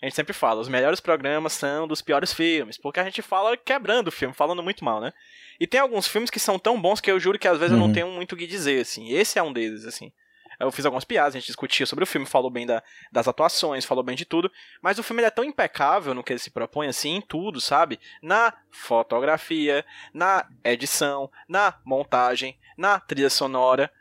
a gente sempre fala, os melhores programas são dos piores filmes. Porque a gente fala quebrando o filme, falando muito mal, né? E tem alguns filmes que são tão bons que eu juro que às vezes eu Uhum. não tenho muito o que dizer, assim. Esse é um deles, assim. Eu fiz algumas piadas, a gente discutia sobre o filme, falou bem da- das atuações, falou bem de tudo. Mas o filme é tão impecável no que ele se propõe, assim, em tudo, sabe? Na fotografia, na edição, na montagem, na trilha sonora.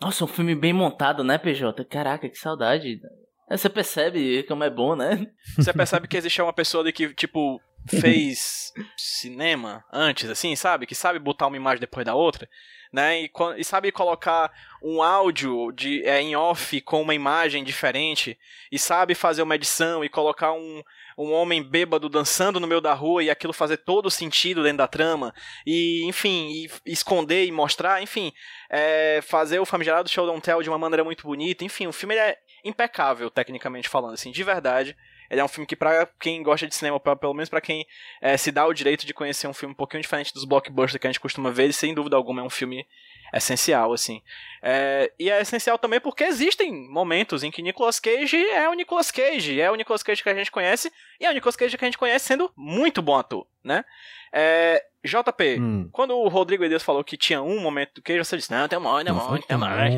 Nossa, um filme bem montado, né, PJ? Caraca, que saudade. É, Você percebe como é bom, né? Você percebe que existe uma pessoa ali que, tipo, fez cinema antes, assim, sabe? Que sabe botar uma imagem depois da outra, né? E, e sabe colocar um áudio de, é, em off com uma imagem diferente. E sabe fazer uma edição e colocar um, um homem bêbado dançando no meio da rua e aquilo fazer todo sentido dentro da trama. E, enfim, e esconder e mostrar, enfim, é, fazer o famigerado show don't tell de uma maneira muito bonita. Enfim, o filme é impecável, tecnicamente falando, assim, de verdade. Ele é um filme que, pra quem gosta de cinema, pra- pelo menos pra quem é, se dá o direito de conhecer um filme um pouquinho diferente dos blockbusters que a gente costuma ver, ele, sem dúvida alguma é um filme essencial, assim. É, e é essencial também porque existem momentos em que Nicolas Cage é o Nicolas Cage, é o Nicolas Cage que a gente conhece, e é o Nicolas Cage que a gente conhece sendo muito bom ator, né? É, JP, Hum. quando o Rodrigo Edes falou que tinha um momento do Cage, você disse, não, tem um monte, tem um monte, tem tem um monte,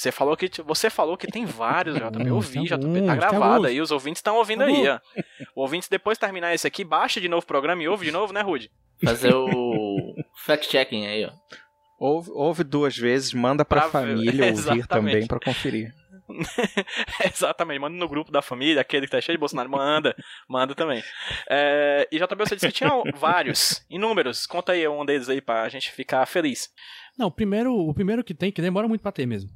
você falou que você falou que tem vários, JP. Eu alguns, vi, JP, tá gravado aí, os ouvintes estão ouvindo aí, ó. O ouvintes depois de terminar esse aqui, baixa de novo o programa e ouve de novo, né, Rude? Fazer o fact-checking aí, ó. Ouve, ouve duas vezes, manda pra, Pra ver- família ouvir Exatamente. também pra conferir. Exatamente, manda no grupo da família, aquele que tá cheio de Bolsonaro, manda, manda também. É, e JB, você disse que tinha vários, inúmeros. Conta aí um deles aí pra gente ficar feliz. Não, o primeiro, o primeiro que tem, que demora muito pra ter mesmo.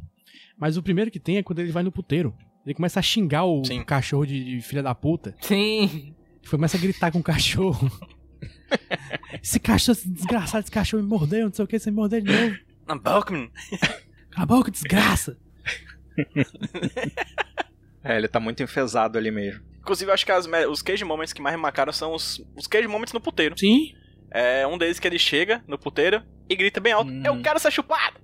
Mas o primeiro que tem é quando ele vai no puteiro. Ele começa a xingar o Sim. cachorro de, de filha da puta. Sim. Ele começa a gritar com o cachorro. esse cachorro, esse desgraçado, esse cachorro me mordeu, não sei o que, você me mordeu de novo. Não, Balkman. Cala a boca, desgraça. É, ele tá muito enfesado ali mesmo. Inclusive, eu acho que as os cage moments que mais me marcaram são os, os cage moments no puteiro. Sim. É um deles que ele chega no puteiro e grita bem alto: Hum. Eu quero ser chupado!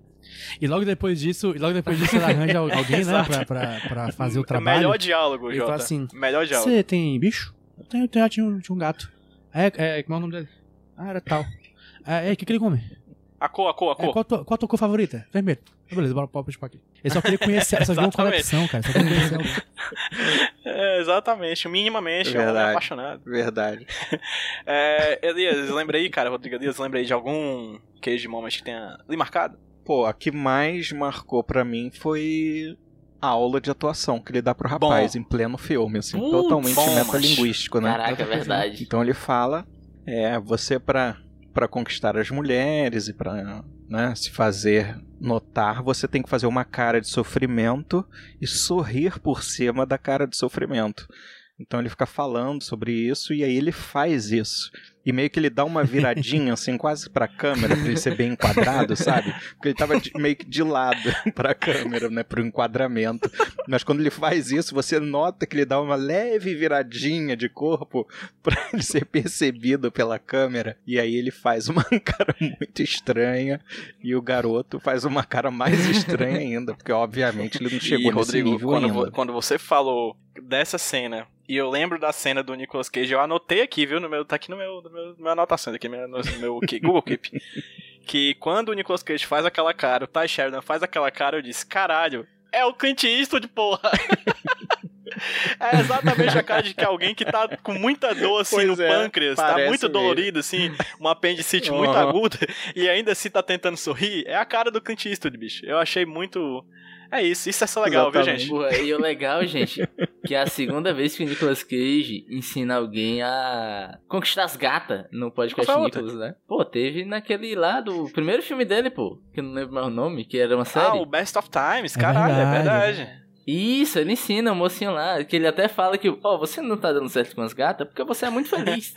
E logo depois disso, e logo depois disso ele arranja al- alguém, né, pra, pra, pra fazer o trabalho. Melhor diálogo, Ele Jota. fala assim, Melhor diálogo. Você tem bicho? Eu tenho, eu tenho, tinha, um, tinha um gato. É, é, como é o nome dele? Ah, era tal. É, o que, que ele come? A cor, a cor, a É, cor. qual, a tua, qual a tua cor favorita? Vermelho. Ah, beleza, bora pode chupar aqui. Ele só queria conhecer, só viu uma conexão, cara. Só queria conhecer alguém. É, exatamente, minimamente, é Verdade. apaixonado. Verdade. É, Elias, lembrei, cara, Rodrigo Elias, lembrei de algum cage moment que tenha lhe marcado? Pô, a que mais marcou pra mim foi a aula de atuação que ele dá pro rapaz em pleno filme, assim, totalmente bom, metalinguístico, né? Caraca, é verdade. Então ele fala, é, você pra para conquistar as mulheres e pra né, se fazer notar, você tem que fazer uma cara de sofrimento e sorrir por cima da cara de sofrimento. Então ele fica falando sobre isso e aí ele faz isso. E meio que ele dá uma viradinha, assim, quase pra câmera, pra ele ser bem enquadrado, sabe? Porque ele tava de- meio que de lado pra câmera, né? Pro enquadramento. Mas quando ele faz isso, você nota que ele dá uma leve viradinha de corpo pra ele ser percebido pela câmera. E aí ele faz uma cara muito estranha. E o garoto faz uma cara mais estranha ainda. Porque, obviamente, ele não chegou e, nesse Rodrigo, nível quando, ainda. vo- quando você falou dessa cena, e eu lembro da cena do Nicolas Cage, eu anotei aqui, viu? No meu, tá aqui no meu, no meu, meu anotações, aqui no meu, Google Keep. que quando o Nicolas Cage faz aquela cara, o Ty Sheridan faz aquela cara, eu disse, caralho, é o Clint Eastwood, porra! É exatamente a cara de que alguém que tá com muita dor assim Pois no é, pâncreas, tá muito mesmo. dolorido, assim, uma apendicite muito Aham. aguda, e ainda assim tá tentando sorrir. É a cara do Clint Eastwood, bicho. Eu achei muito. É isso, isso é só legal, viu, Exatamente. gente? Porra, e o legal, gente, que é a segunda vez que o Nicolas Cage ensina alguém a conquistar as gatas no podcast? Nicolas, né? Pô, teve naquele lá do primeiro filme dele, pô, que eu não lembro mais o nome, que era uma série. Ah, o Best of Times, É caralho, é verdade. verdade. Isso, ele ensina o mocinho lá, que ele até fala que, ó, você não tá dando certo com as gatas porque você é muito feliz.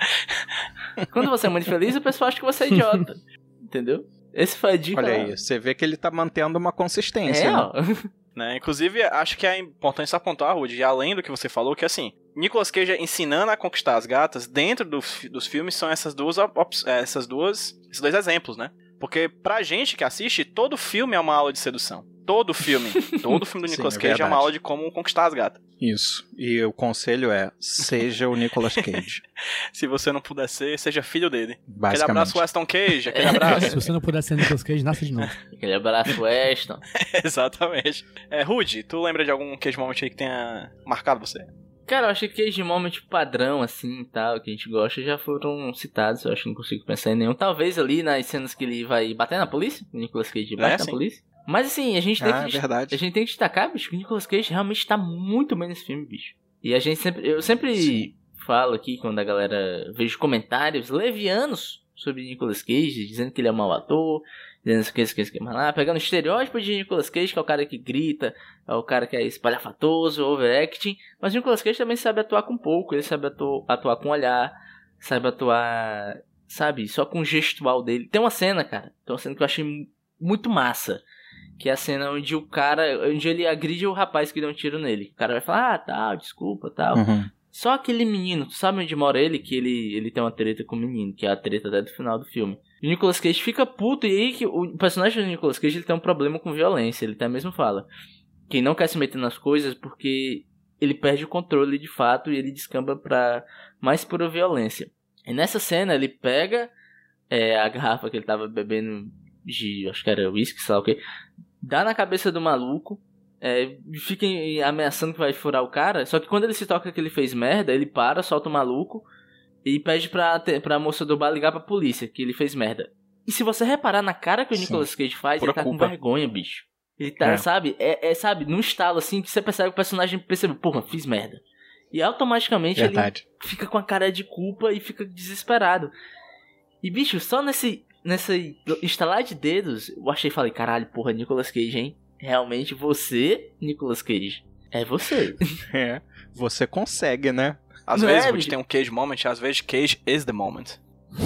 Quando você é muito feliz, o pessoal acha que você é idiota. Entendeu? Esse foi a dica. Olha aí, você vê que ele tá mantendo uma consistência. É, né? Né? Inclusive, acho que é importante apontar, Rudy, além do que você falou, que assim, Nicolas Cage ensinando a conquistar as gatas dentro do dos filmes são essas duas, op- eh, essas duas, esses dois exemplos, né? Porque pra gente que assiste, todo filme é uma aula de sedução. Todo filme, todo filme do Sim, Nicolas é Cage é uma verdade. aula de como conquistar as gatas. Isso. E o conselho é: seja o Nicolas Cage. Se você não puder ser, seja filho dele. Aquele abraço, Weston Cage, aquele Se abraço. você não puder ser Nicolas Cage, nasce de novo. Aquele abraço Weston. Exatamente. É, Rudy, tu lembra de algum Cage Moment aí que tenha marcado você? Cara, eu acho que Cage Moment padrão, assim, e tal, que a gente gosta, já foram citados. Eu acho que não consigo pensar em nenhum. Talvez ali nas cenas que ele vai bater na polícia, o Nicolas Cage bate É, na sim. polícia. Mas assim, a gente tem Ah, que... verdade. A gente tem que destacar, bicho, que o Nicolas Cage realmente tá muito bem nesse filme, bicho. E a gente sempre. Eu sempre Sim. falo aqui, quando a galera vejo comentários levianos sobre Nicolas Cage, dizendo que ele é um mau ator, dizendo que isso, que isso, que mas lá, pegando o estereótipo de Nicolas Cage, que é o cara que grita, é o cara que é espalhafatoso, overacting. Mas o Nicolas Cage também sabe atuar com pouco, ele sabe atu- atuar com olhar, sabe atuar, sabe, só com o gestual dele. Tem uma cena, cara, tem uma cena que eu achei mu- muito massa. Que é a cena onde o cara. Onde ele agride o rapaz que deu um tiro nele. O cara vai falar, ah, tal, desculpa, tal. Uhum. Só aquele menino, tu sabe onde mora ele? Que ele, ele tem uma treta com o menino, que é a treta até do final do filme. O Nicolas Cage fica puto, e aí que o personagem do Nicolas Cage ele tem um problema com violência, ele até mesmo fala. Que não quer se meter nas coisas porque ele perde o controle de fato e ele descamba pra mais pura violência. E nessa cena ele pega é, a garrafa que ele tava bebendo de, acho que era whisky, sei lá o que, dá na cabeça do maluco, é, fica ameaçando que vai furar o cara, só que quando ele se toca que ele fez merda, ele para, solta o maluco e pede pra, te- pra moça do bar ligar pra polícia que ele fez merda. E se você reparar na cara que o Sim, Nicolas Cage faz, pura ele tá com culpa. vergonha, bicho. Ele tá, É. sabe? É, é, sabe, num estalo assim que você percebe que o personagem percebe, porra, fiz merda. E automaticamente ele Verdade. fica com a cara de culpa e fica desesperado. E bicho, só nesse nesse estalar de dedos, eu achei falei, caralho, porra, Nicolas Cage, hein? Realmente você, Nicolas Cage. É você. É. Você consegue, né? Às Não vezes é, a gente bicho? tem um Cage Moment, às vezes Cage is the moment.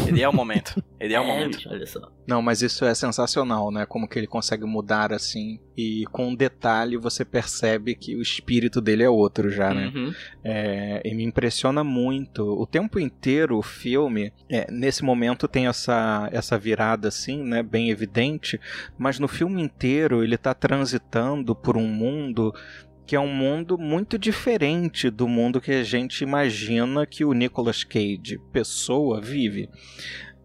Ele é o momento. Ele é o momento. bicho, olha só. Não, mas isso é sensacional, né? Como que ele consegue mudar assim. E com um detalhe você percebe que o espírito dele é outro já, né? Uhum. É, e me impressiona muito. O tempo inteiro o filme, é, nesse momento tem essa, essa virada assim, né, bem evidente, mas no filme inteiro ele está transitando por um mundo que é um mundo muito diferente do mundo que a gente imagina que o Nicolas Cage, pessoa, vive.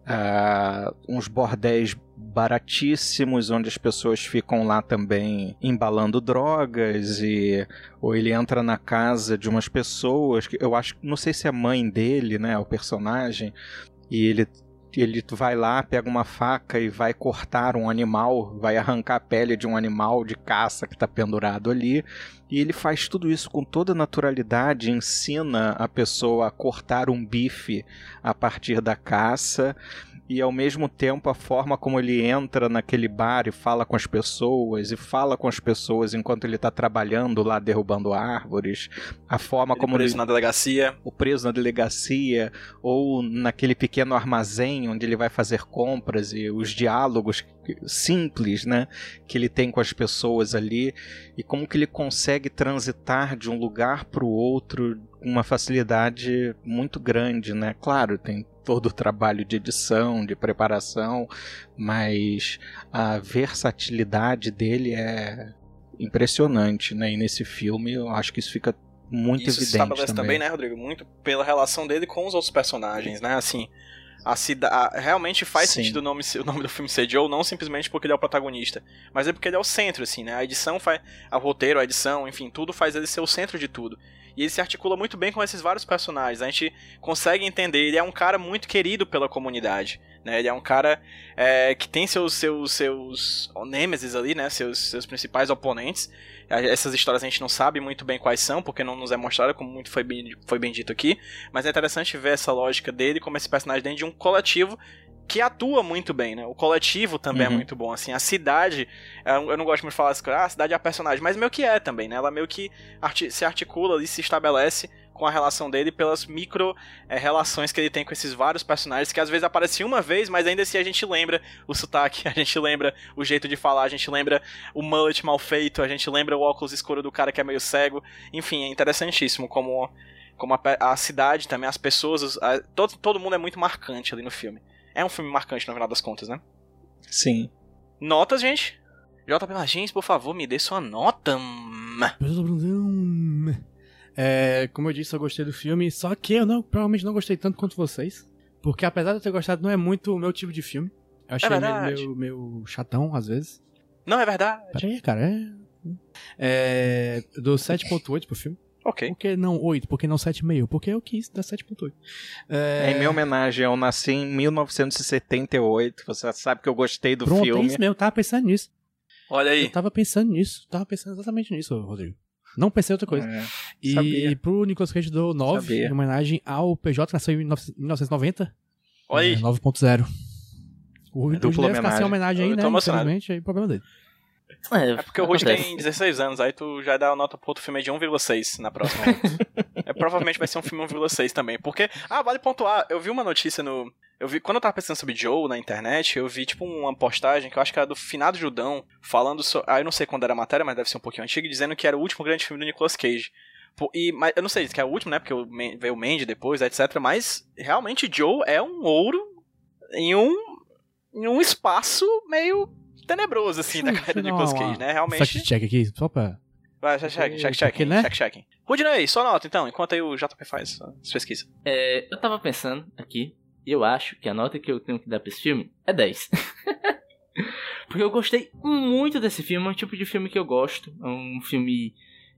Ah, uns bordéis baratíssimos onde as pessoas ficam lá também embalando drogas e ou ele entra na casa de umas pessoas que eu acho, não sei se é a mãe dele, né, o personagem, e ele ele vai lá, pega uma faca e vai cortar um animal, vai arrancar a pele de um animal de caça que está pendurado ali. E ele faz tudo isso com toda naturalidade, ensina a pessoa a cortar um bife a partir da caça. E ao mesmo tempo a forma como ele entra naquele bar e fala com as pessoas, e fala com as pessoas enquanto ele está trabalhando lá derrubando árvores, a forma Ele como preso ele na delegacia. o preso na delegacia ou naquele pequeno armazém onde ele vai fazer compras e os diálogos simples, né, que ele tem com as pessoas ali e como que ele consegue transitar de um lugar para o outro com uma facilidade muito grande, né? Claro, tem todo o trabalho de edição, de preparação, mas a versatilidade dele é impressionante, né? E nesse filme eu acho que isso fica muito Isso evidente estabelece também. também, né, Rodrigo? Muito pela relação dele com os outros personagens, né? Assim, a cidade realmente faz Sim. sentido o nome, o nome do filme ser Joe, não simplesmente porque ele é o protagonista, mas é porque ele é o centro, assim, né? A edição faz. O roteiro, a edição, enfim, tudo faz ele ser o centro de tudo. E ele se articula muito bem com esses vários personagens. A gente consegue entender. Ele é um cara muito querido pela comunidade. Né? Ele é um cara é, que tem seus, seus, seus nêmesis ali, né? Seus, seus principais oponentes. Essas histórias a gente não sabe muito bem quais são, porque não nos é mostrado, como muito foi bem, foi bem dito aqui. Mas é interessante ver essa lógica dele como esse personagem dentro de um coletivo que atua muito bem, né? O coletivo também Uhum. é muito bom, assim, a cidade, eu eu não gosto muito de falar assim, ah, a cidade é a personagem, mas meio que é também, né? Ela meio que arti- se articula ali, se estabelece com a relação dele pelas micro eh, relações que ele tem com esses vários personagens que às vezes aparecem uma vez, mas ainda assim a gente lembra o sotaque, a gente lembra o jeito de falar, a gente lembra o mullet mal feito, a gente lembra o óculos escuro do cara que é meio cego. Enfim, é interessantíssimo como, como a, a cidade também, as pessoas, a- todo, todo mundo é muito marcante ali no filme. É um filme marcante no final das contas, né? Sim. Notas, gente? JP Martins, por favor, me dê sua nota. Hum. É, como eu disse, eu gostei do filme, só que eu não, provavelmente não gostei tanto quanto vocês. Porque apesar de eu ter gostado, não é muito o meu tipo de filme. Eu achei É ele verdade. meio, meio chatão, às vezes. Não é verdade? Pera aí, cara, é... É... Eu dou 7.8 pro filme. Ok. Por que não 8? Por que não 7,5? Porque eu quis dar 7.8. É, em minha homenagem, eu nasci em 1978. Você sabe que eu gostei do Pronto, é filme. isso mesmo, eu tava pensando nisso. Olha aí. Eu tava pensando nisso, tava pensando exatamente nisso, Rodrigo. Não pensei em outra coisa. É, E sabia. pro Nicolas Cage dou 9, Sabia. em homenagem ao PJ que nasceu em 19- 1990. Olha aí. É, 9.0 O É o dupla deve ficar sem homenagem. homenagem Eu aí, né? emocionado. Infelizmente, aí o problema dele. É, É porque o acontece. tem 16 anos, aí tu já dá a nota pro outro filme de 1,6 na próxima. é, provavelmente vai ser um filme 1,6 também. Porque, ah, vale pontuar, eu vi uma notícia no. Eu vi, quando eu tava pensando sobre Joe na internet, eu vi tipo uma postagem que eu acho que era do Finado Judão, falando sobre. Ah, eu não sei quando era a matéria, mas deve ser um pouquinho antigo, dizendo que era o último grande filme do Nicolas Cage. E, mas, eu não sei se é o último, né? Porque veio o Mandy depois, etc. Mas realmente Joe é um ouro em um, em um espaço meio tenebroso, assim, da Deixa carreira do dar Nicolas Cage, né? Realmente. Fact check aqui, só pra. Vai, check, check, check, check, Porque, né? check, check. Rudinei, só nota então, enquanto aí o JP faz as pesquisas. É, eu tava pensando aqui, e eu acho que a nota que eu tenho que dar pra esse filme é 10. Porque eu gostei muito desse filme, é um tipo de filme que eu gosto. É um filme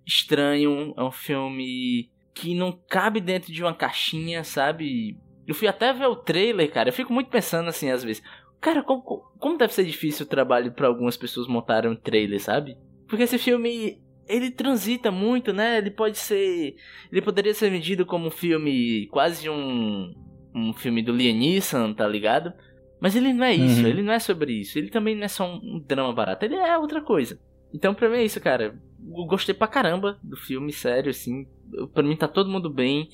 estranho, é um filme que não cabe dentro de uma caixinha, sabe? Eu fui até ver o trailer, cara, eu fico muito pensando assim às vezes. Cara, como, como deve ser difícil o trabalho pra algumas pessoas montarem um trailer, sabe? Porque esse filme, ele transita muito, né? Ele pode ser. Ele poderia ser vendido como um filme. quase um. um filme do Liam Neeson, tá ligado? Mas ele não é isso, Uhum. ele não é sobre isso. Ele também não é só um, um drama barato, ele é outra coisa. Então, pra mim é isso, cara. Eu gostei pra caramba do filme, sério, assim. Pra mim tá todo mundo bem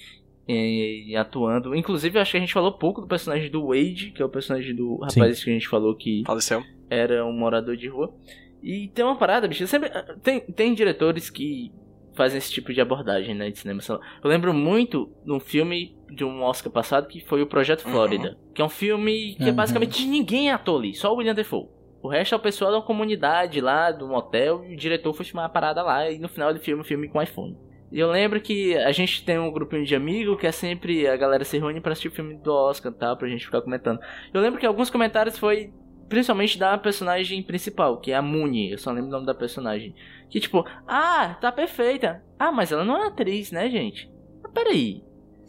eh, atuando. Inclusive, eu acho que a gente falou pouco do personagem do Wade, que é o personagem do rapaz que a gente falou que Faleceu. era um morador de rua. E tem uma parada, bicho. Sempre, tem, tem diretores que fazem esse tipo de abordagem, né, de cinema. Eu lembro muito de um filme de um Oscar passado que foi o Projeto Flórida, que é um filme que é Uhum. basicamente ninguém é ator ali, só o William Defoe. O resto é o pessoal da comunidade lá, de um hotel, e o diretor foi filmar a parada lá, e no final ele filma o filme com iPhone. E eu lembro que a gente tem um grupinho de amigos que é sempre a galera se reúne pra assistir o filme do Oscar e tal, pra gente ficar comentando. Eu lembro que alguns comentários foi principalmente da personagem principal, que é a Mooney, eu só lembro o nome da personagem. Que tipo, ah, tá perfeita. Ah, mas ela não é atriz, né, gente? Mas peraí.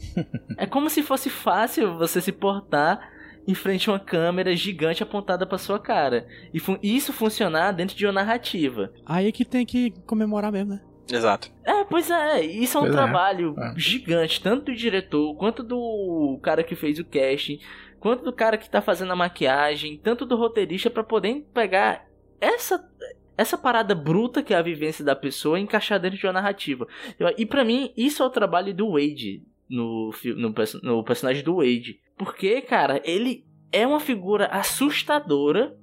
é como se fosse fácil você se portar em frente a uma câmera gigante apontada pra sua cara. E fun- isso funcionar dentro de uma narrativa. Aí é que tem que comemorar mesmo, né? Exato. É, pois é, isso é um Pois é, trabalho é. gigante, tanto do diretor, quanto do cara que fez o casting, quanto do cara que tá fazendo a maquiagem, tanto do roteirista pra poder pegar essa essa parada bruta que é a vivência da pessoa e encaixar dentro de uma narrativa. E pra mim, isso é o trabalho do Wade no, no, no personagem do Wade. Porque, cara, ele é uma figura assustadora,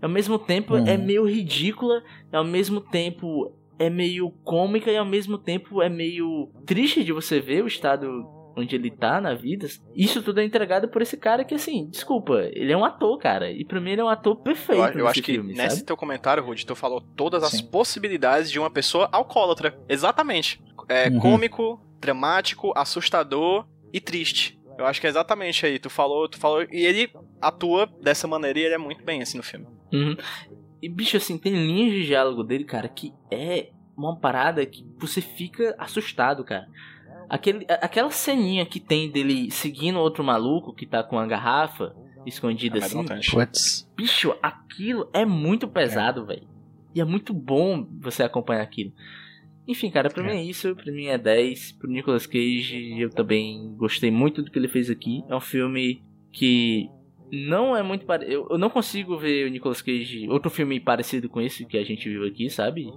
ao mesmo tempo Uhum. é meio ridícula, ao mesmo tempo é meio cômica e ao mesmo tempo é meio triste de você ver o estado onde ele tá na vida. Isso tudo é entregado por esse cara que, assim, desculpa, ele é um ator, cara. E pra mim ele é um ator perfeito Eu, eu acho que filme, nesse sabe? teu comentário, Rudy, tu falou todas as Sim. possibilidades de uma pessoa alcoólatra. Exatamente. É Uhum. cômico, dramático, assustador e triste. Eu acho que é exatamente aí. Tu falou, tu falou. E ele atua dessa maneira e ele é muito bem assim no filme. Uhum. E, bicho, assim, tem linhas de diálogo dele, cara, que é uma parada que você fica assustado, cara. Aquele, aquela ceninha que tem dele seguindo outro maluco que tá com a garrafa escondida É assim. Bicho, aquilo é muito pesado, velho. E é muito bom você acompanhar aquilo. Enfim, cara, pra É. mim é isso. Pra mim é 10. Pro Nicolas Cage, eu também gostei muito do que ele fez aqui. É um filme que não é muito parecido. Eu, eu não consigo ver o Nicolas Cage, outro filme parecido com esse que a gente viu aqui, sabe?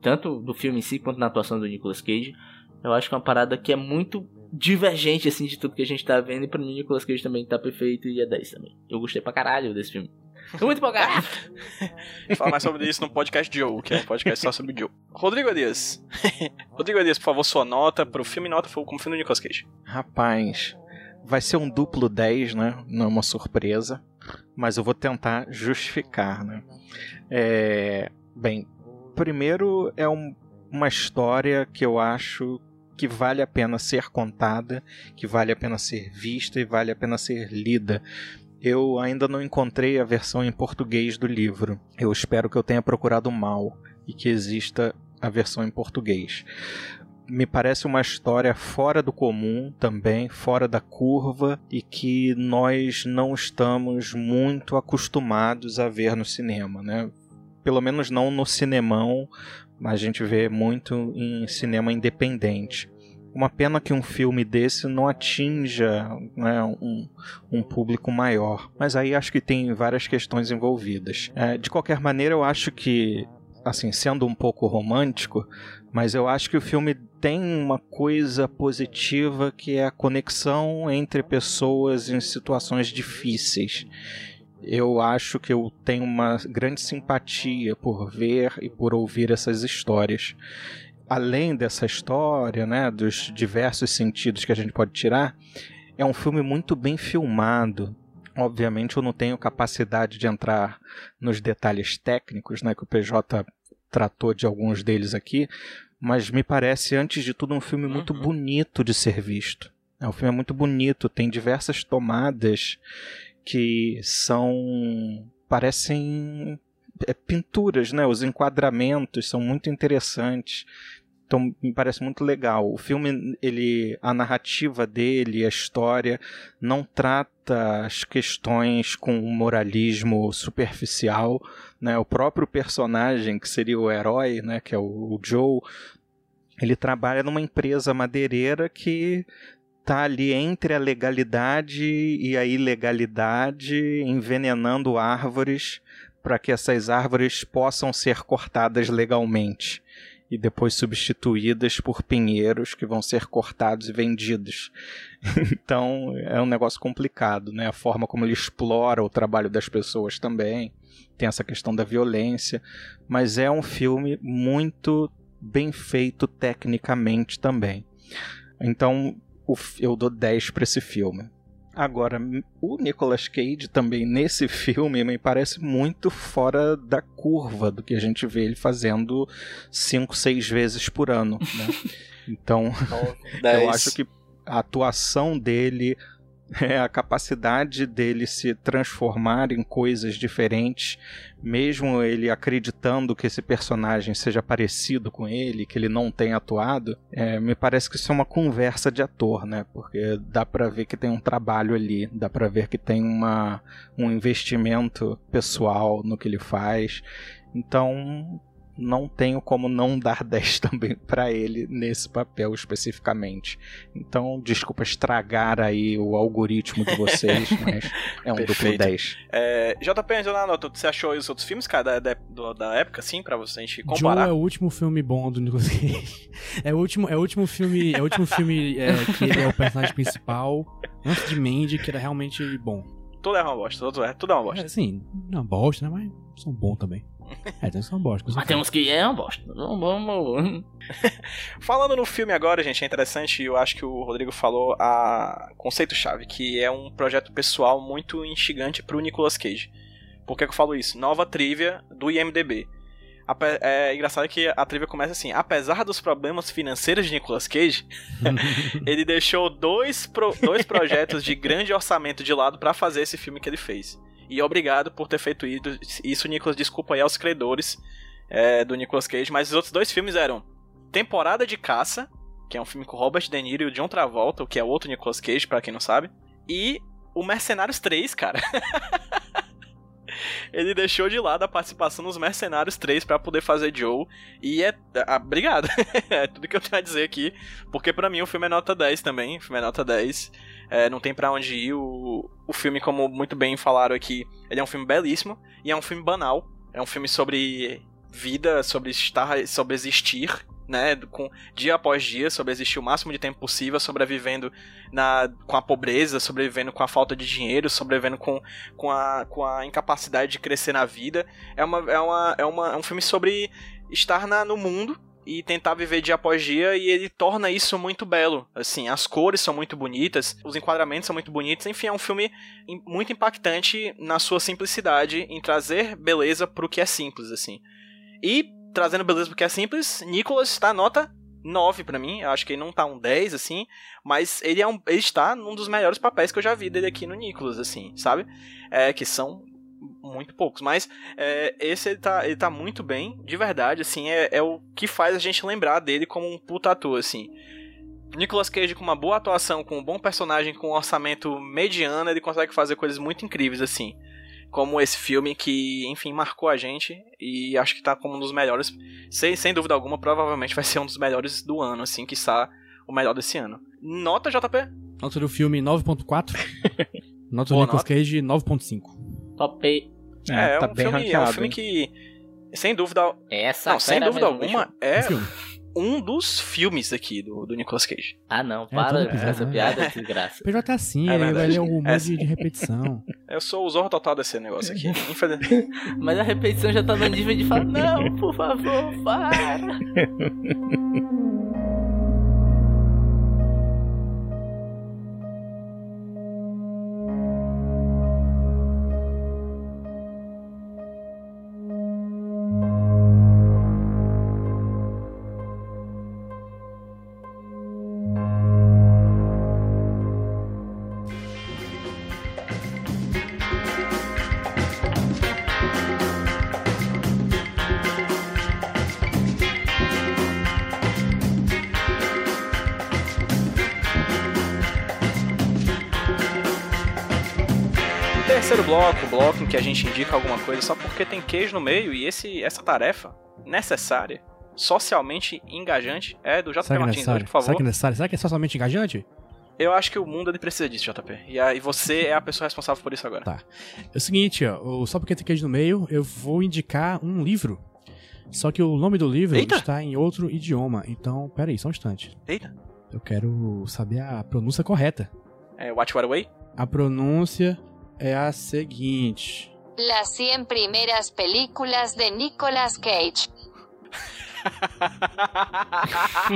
Tanto do filme em si quanto na atuação do Nicolas Cage. Eu acho que é uma parada que é muito divergente, assim, de tudo que a gente tá vendo. E pra mim, o Nicolas Cage também tá perfeito e é 10 também. Eu gostei pra caralho desse filme. Tô muito empolgado. Falar mais sobre isso no podcast Joe, que é um podcast só sobre Joe. Rodrigo Elias. Rodrigo Elias, por favor, sua nota pro filme Nota foi como filme do Nicolas Cage. Rapaz, vai ser um duplo 10, né? Não é uma surpresa. Mas eu vou tentar justificar, né? É, Bem, primeiro é um- uma história que eu acho que vale a pena ser contada, que vale a pena ser vista e vale a pena ser lida. Eu ainda não encontrei a versão em português do livro. Eu espero que eu tenha procurado mal e que exista a versão em português me parece uma história fora do comum também, fora da curva e que nós não estamos muito acostumados a ver no cinema, né? Pelo menos não no cinemão, mas a gente vê muito em cinema independente. Uma pena que um filme desse não atinja né, um, um público maior, mas aí acho que tem várias questões envolvidas. É, de qualquer maneira, eu acho que, assim, sendo um pouco romântico, mas eu acho que o filme tem uma coisa positiva que é a conexão entre pessoas em situações difíceis. Eu acho que eu tenho uma grande simpatia por ver e por ouvir essas histórias. Além dessa história, né, dos diversos sentidos que a gente pode tirar, é um filme muito bem filmado. Obviamente eu não tenho capacidade de entrar nos detalhes técnicos, né, que o PJ tratou de alguns deles aqui, mas me parece, antes de tudo, um filme muito Uhum. bonito de ser visto. É um filme muito bonito, tem diversas tomadas que são parecem é, pinturas, né? Os enquadramentos são muito interessantes. Então me parece muito legal. O filme, ele, a narrativa dele, a história, não trata as questões com um moralismo superficial. Né? O próprio personagem, que seria o herói, né? que é o Joe, ele trabalha numa empresa madeireira que tá ali entre a legalidade e a ilegalidade, envenenando árvores para que essas árvores possam ser cortadas legalmente e depois substituídas por pinheiros que vão ser cortados e vendidos. então é um negócio complicado, né? A forma como ele explora o trabalho das pessoas também. Tem essa questão da violência, mas é um filme muito bem feito tecnicamente também. Então eu dou 10 para esse filme. Agora, o Nicolas Cage também nesse filme me parece muito fora da curva do que a gente vê ele fazendo 5, 6 vezes por ano. Né? Então, eu acho que a atuação dele, é, a capacidade dele se transformar em coisas diferentes, mesmo ele acreditando que esse personagem seja parecido com ele, que ele não tenha atuado, é, me parece que isso é uma conversa de ator, né? Porque dá para ver que tem um trabalho ali, dá para ver que tem uma, um investimento pessoal no que ele faz. Então, não tenho como não dar 10 também para ele nesse papel especificamente. Então, desculpa estragar aí o algoritmo de vocês, mas é um duplo 10. É, JP, Leonardo, você achou os outros filmes, cara, da, da, da época, assim, pra você a gente comparar? Joe é o último filme bom do Nicolas Cage. É o último, é o último filme, é o último filme é, que ele é o personagem principal, antes de Mandy, que era realmente bom. Tudo é uma bosta, tudo é, tudo é uma bosta. É, sim, não é uma bosta, né, mas são bons também. É, tem uma bosta. Mas temos que é uma bosta. Vamos. Falando no filme agora, gente, é interessante, eu acho que o Rodrigo falou a conceito-chave, que é um projeto pessoal muito instigante pro Nicolas Cage. Por que, que eu falo isso? Nova trivia do IMDB. É engraçado que a trivia começa assim: apesar dos problemas financeiros de Nicolas Cage, ele deixou dois, pro, dois projetos de grande orçamento de lado para fazer esse filme que ele fez. E obrigado por ter feito isso, Nicolas. Desculpa aí aos credores é, do Nicolas Cage. Mas os outros dois filmes eram Temporada de Caça, que é um filme com Robert De Niro e o John Travolta, que é outro Nicolas Cage, para quem não sabe. E o Mercenários 3, cara. ele deixou de lado a participação nos Mercenários 3 para poder fazer Joe. E é. Ah, obrigado. é tudo que eu tenho a dizer aqui. Porque para mim o filme é nota 10 também. O filme é nota 10. É, não tem para onde ir. O, o filme, como muito bem falaram aqui, ele é um filme belíssimo e é um filme banal. É um filme sobre vida, sobre estar, sobre existir, né, com dia após dia, sobre existir o máximo de tempo possível, sobrevivendo na, com a pobreza, sobrevivendo com a falta de dinheiro, sobrevivendo com, com, a, com a incapacidade de crescer na vida. É, uma, é, uma, é, uma, é um filme sobre estar na, no mundo e tentar viver dia após dia e ele torna isso muito belo. Assim, as cores são muito bonitas, os enquadramentos são muito bonitos, enfim, é um filme muito impactante na sua simplicidade em trazer beleza pro que é simples, assim. E trazendo beleza pro que é simples, Nicholas está nota 9 para mim, eu acho que ele não tá um 10 assim, mas ele é um, ele está num dos melhores papéis que eu já vi dele aqui no Nicholas assim, sabe? É que são muito poucos, mas é, esse ele tá, ele tá muito bem, de verdade, assim, é, é o que faz a gente lembrar dele como um puta ator, assim. Nicolas Cage com uma boa atuação, com um bom personagem, com um orçamento mediano, ele consegue fazer coisas muito incríveis, assim. Como esse filme que, enfim, marcou a gente e acho que tá como um dos melhores, sem, sem dúvida alguma, provavelmente vai ser um dos melhores do ano, assim, que está o melhor desse ano. Nota, JP? Nota do filme 9.4. nota do Nicolas. Cage 9.5. Top. É, é, tá um bem filme, é um filme que, sem dúvida. Essa não, sem dúvida alguma, é um dos filmes aqui do, do Nicolas Cage. Ah, não, para é, com essa piada, desgraça. Ele vai estar assim, é ele vai ler um monte de, de repetição. Eu sou o zorro total desse negócio aqui. Mas a repetição já tá no nível de falar, não, por favor, para. Terceiro bloco, bloco em que a gente indica alguma coisa só porque tem queijo no meio e esse, essa tarefa necessária, socialmente engajante, é do JP é Martins, hoje, por favor. Será que é necessário? Será que é socialmente engajante? Eu acho que o mundo ele precisa disso, JP. E aí você é a pessoa responsável por isso agora. Tá. É o seguinte, ó, o- só porque tem queijo no meio, eu vou indicar um livro. Só que o nome do livro Eita! está em outro idioma. Então, pera aí, só um instante. Eita. Eu quero saber a pronúncia correta. É Watch What Away? A pronúncia é a seguinte. Las 100 primeras películas de Nicolas Cage.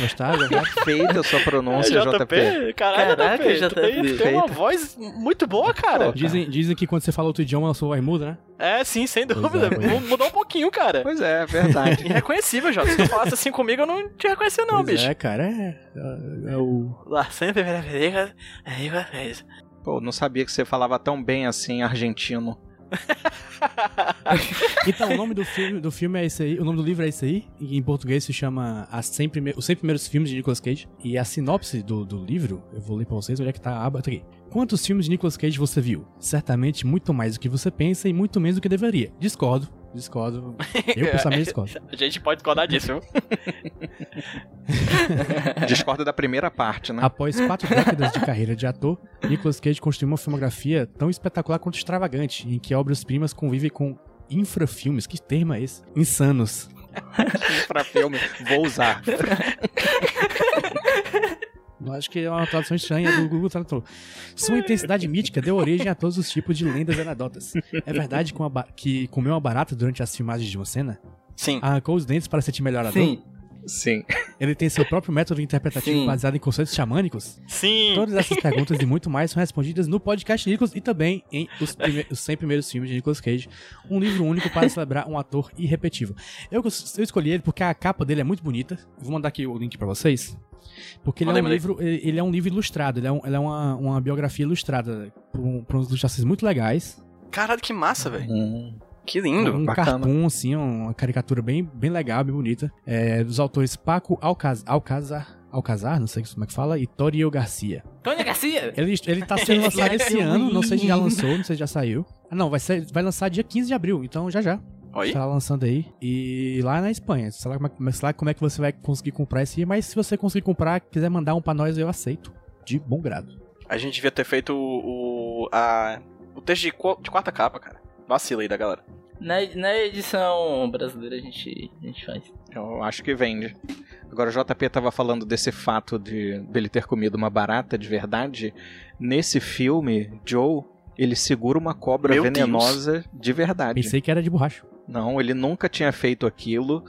Gostaram? Gostaram? Feita a sua pronúncia, JP. Caralho, Caraca, JP, tem, JP. tem uma voz muito boa, cara. Dizem, dizem que quando você fala outro idioma, a sua voz muda, né? É, sim, sem dúvida. é, pois é. Mudou um pouquinho, cara. Pois é, verdade. Irreconhecível, Jota. Se tu falasse assim comigo, eu não te reconhecia, não, Pois bicho. é, cara, é, é, é o... Lá, sempre primeira vez, aí uma vez. Pô, não sabia que você falava tão bem assim argentino. Então, o nome do filme, do filme é esse aí, o nome do livro é esse aí, em português se chama As 100 Prime- Os 100 Primeiros Filmes de Nicolas Cage, e a sinopse do, do livro, eu vou ler pra vocês, onde é que tá a aba, tá aqui. Quantos filmes de Nicolas Cage você viu? Certamente muito mais do que você pensa e muito menos do que deveria. Discordo, discordo, eu pessoalmente discordo. A gente pode discordar disso, viu? Discorda da primeira parte, né? Após quatro décadas de carreira de ator, Nicolas Cage construiu uma filmografia tão espetacular quanto extravagante, em que obras-primas convivem com infrafilmes, que termo é esse? Insanos. pra filme. Vou usar. Eu acho que é uma tradução estranha do Google Tradutor. Sua intensidade mítica deu origem a todos os tipos de lendas e anedotas. É verdade que, uma que comeu uma barata durante as filmagens de uma cena? Sim. Arrancou os dentes para sentir melhor a dor? Sim, Sim. Ele tem seu próprio método interpretativo Sim. baseado em conceitos xamânicos? Sim. Todas essas perguntas e muito mais são respondidas no podcast Nicolas e também em Os, Prime- os 100 Primeiros Filmes de Nicolas Cage, um livro único para celebrar um ator irrepetível. Eu, eu escolhi ele porque a capa dele é muito bonita. Vou mandar aqui o link pra vocês. Porque ele Mandei, é um mandei. livro, ele ele é um livro ilustrado, ele é, um- ele é uma, uma biografia ilustrada por, por umas ilustrações muito legais. Caralho, que massa, velho. Hum. Que lindo. um bacana. cartoon, assim, uma caricatura bem, bem legal, bem bonita. É, dos autores Paco Alcaz, Alcazar, Alcazar, não sei como é que fala, e Torio Garcia. Tônia Garcia! Ele, ele tá sendo lançado esse Esse ano, não sei se já lançou, não sei se já saiu. Ah, não, vai, ser, vai lançar dia 15 de abril, então já já. Oi? Está lançando aí. E lá na Espanha. Sei lá, como é, sei lá como é que você vai conseguir comprar esse aí, mas se você conseguir comprar, quiser mandar um pra nós, eu aceito. De bom grado. A gente devia ter feito o. o, a, o texto de, de quarta capa, cara. Vacila aí da galera. Na, na edição brasileira a gente, a gente faz. Eu acho que vende. Agora, o JP tava falando desse fato de dele ter comido uma barata de verdade. Nesse filme, Joe, ele segura uma cobra Meu venenosa de verdade. Pensei que era de borracha. Não, ele nunca tinha feito aquilo.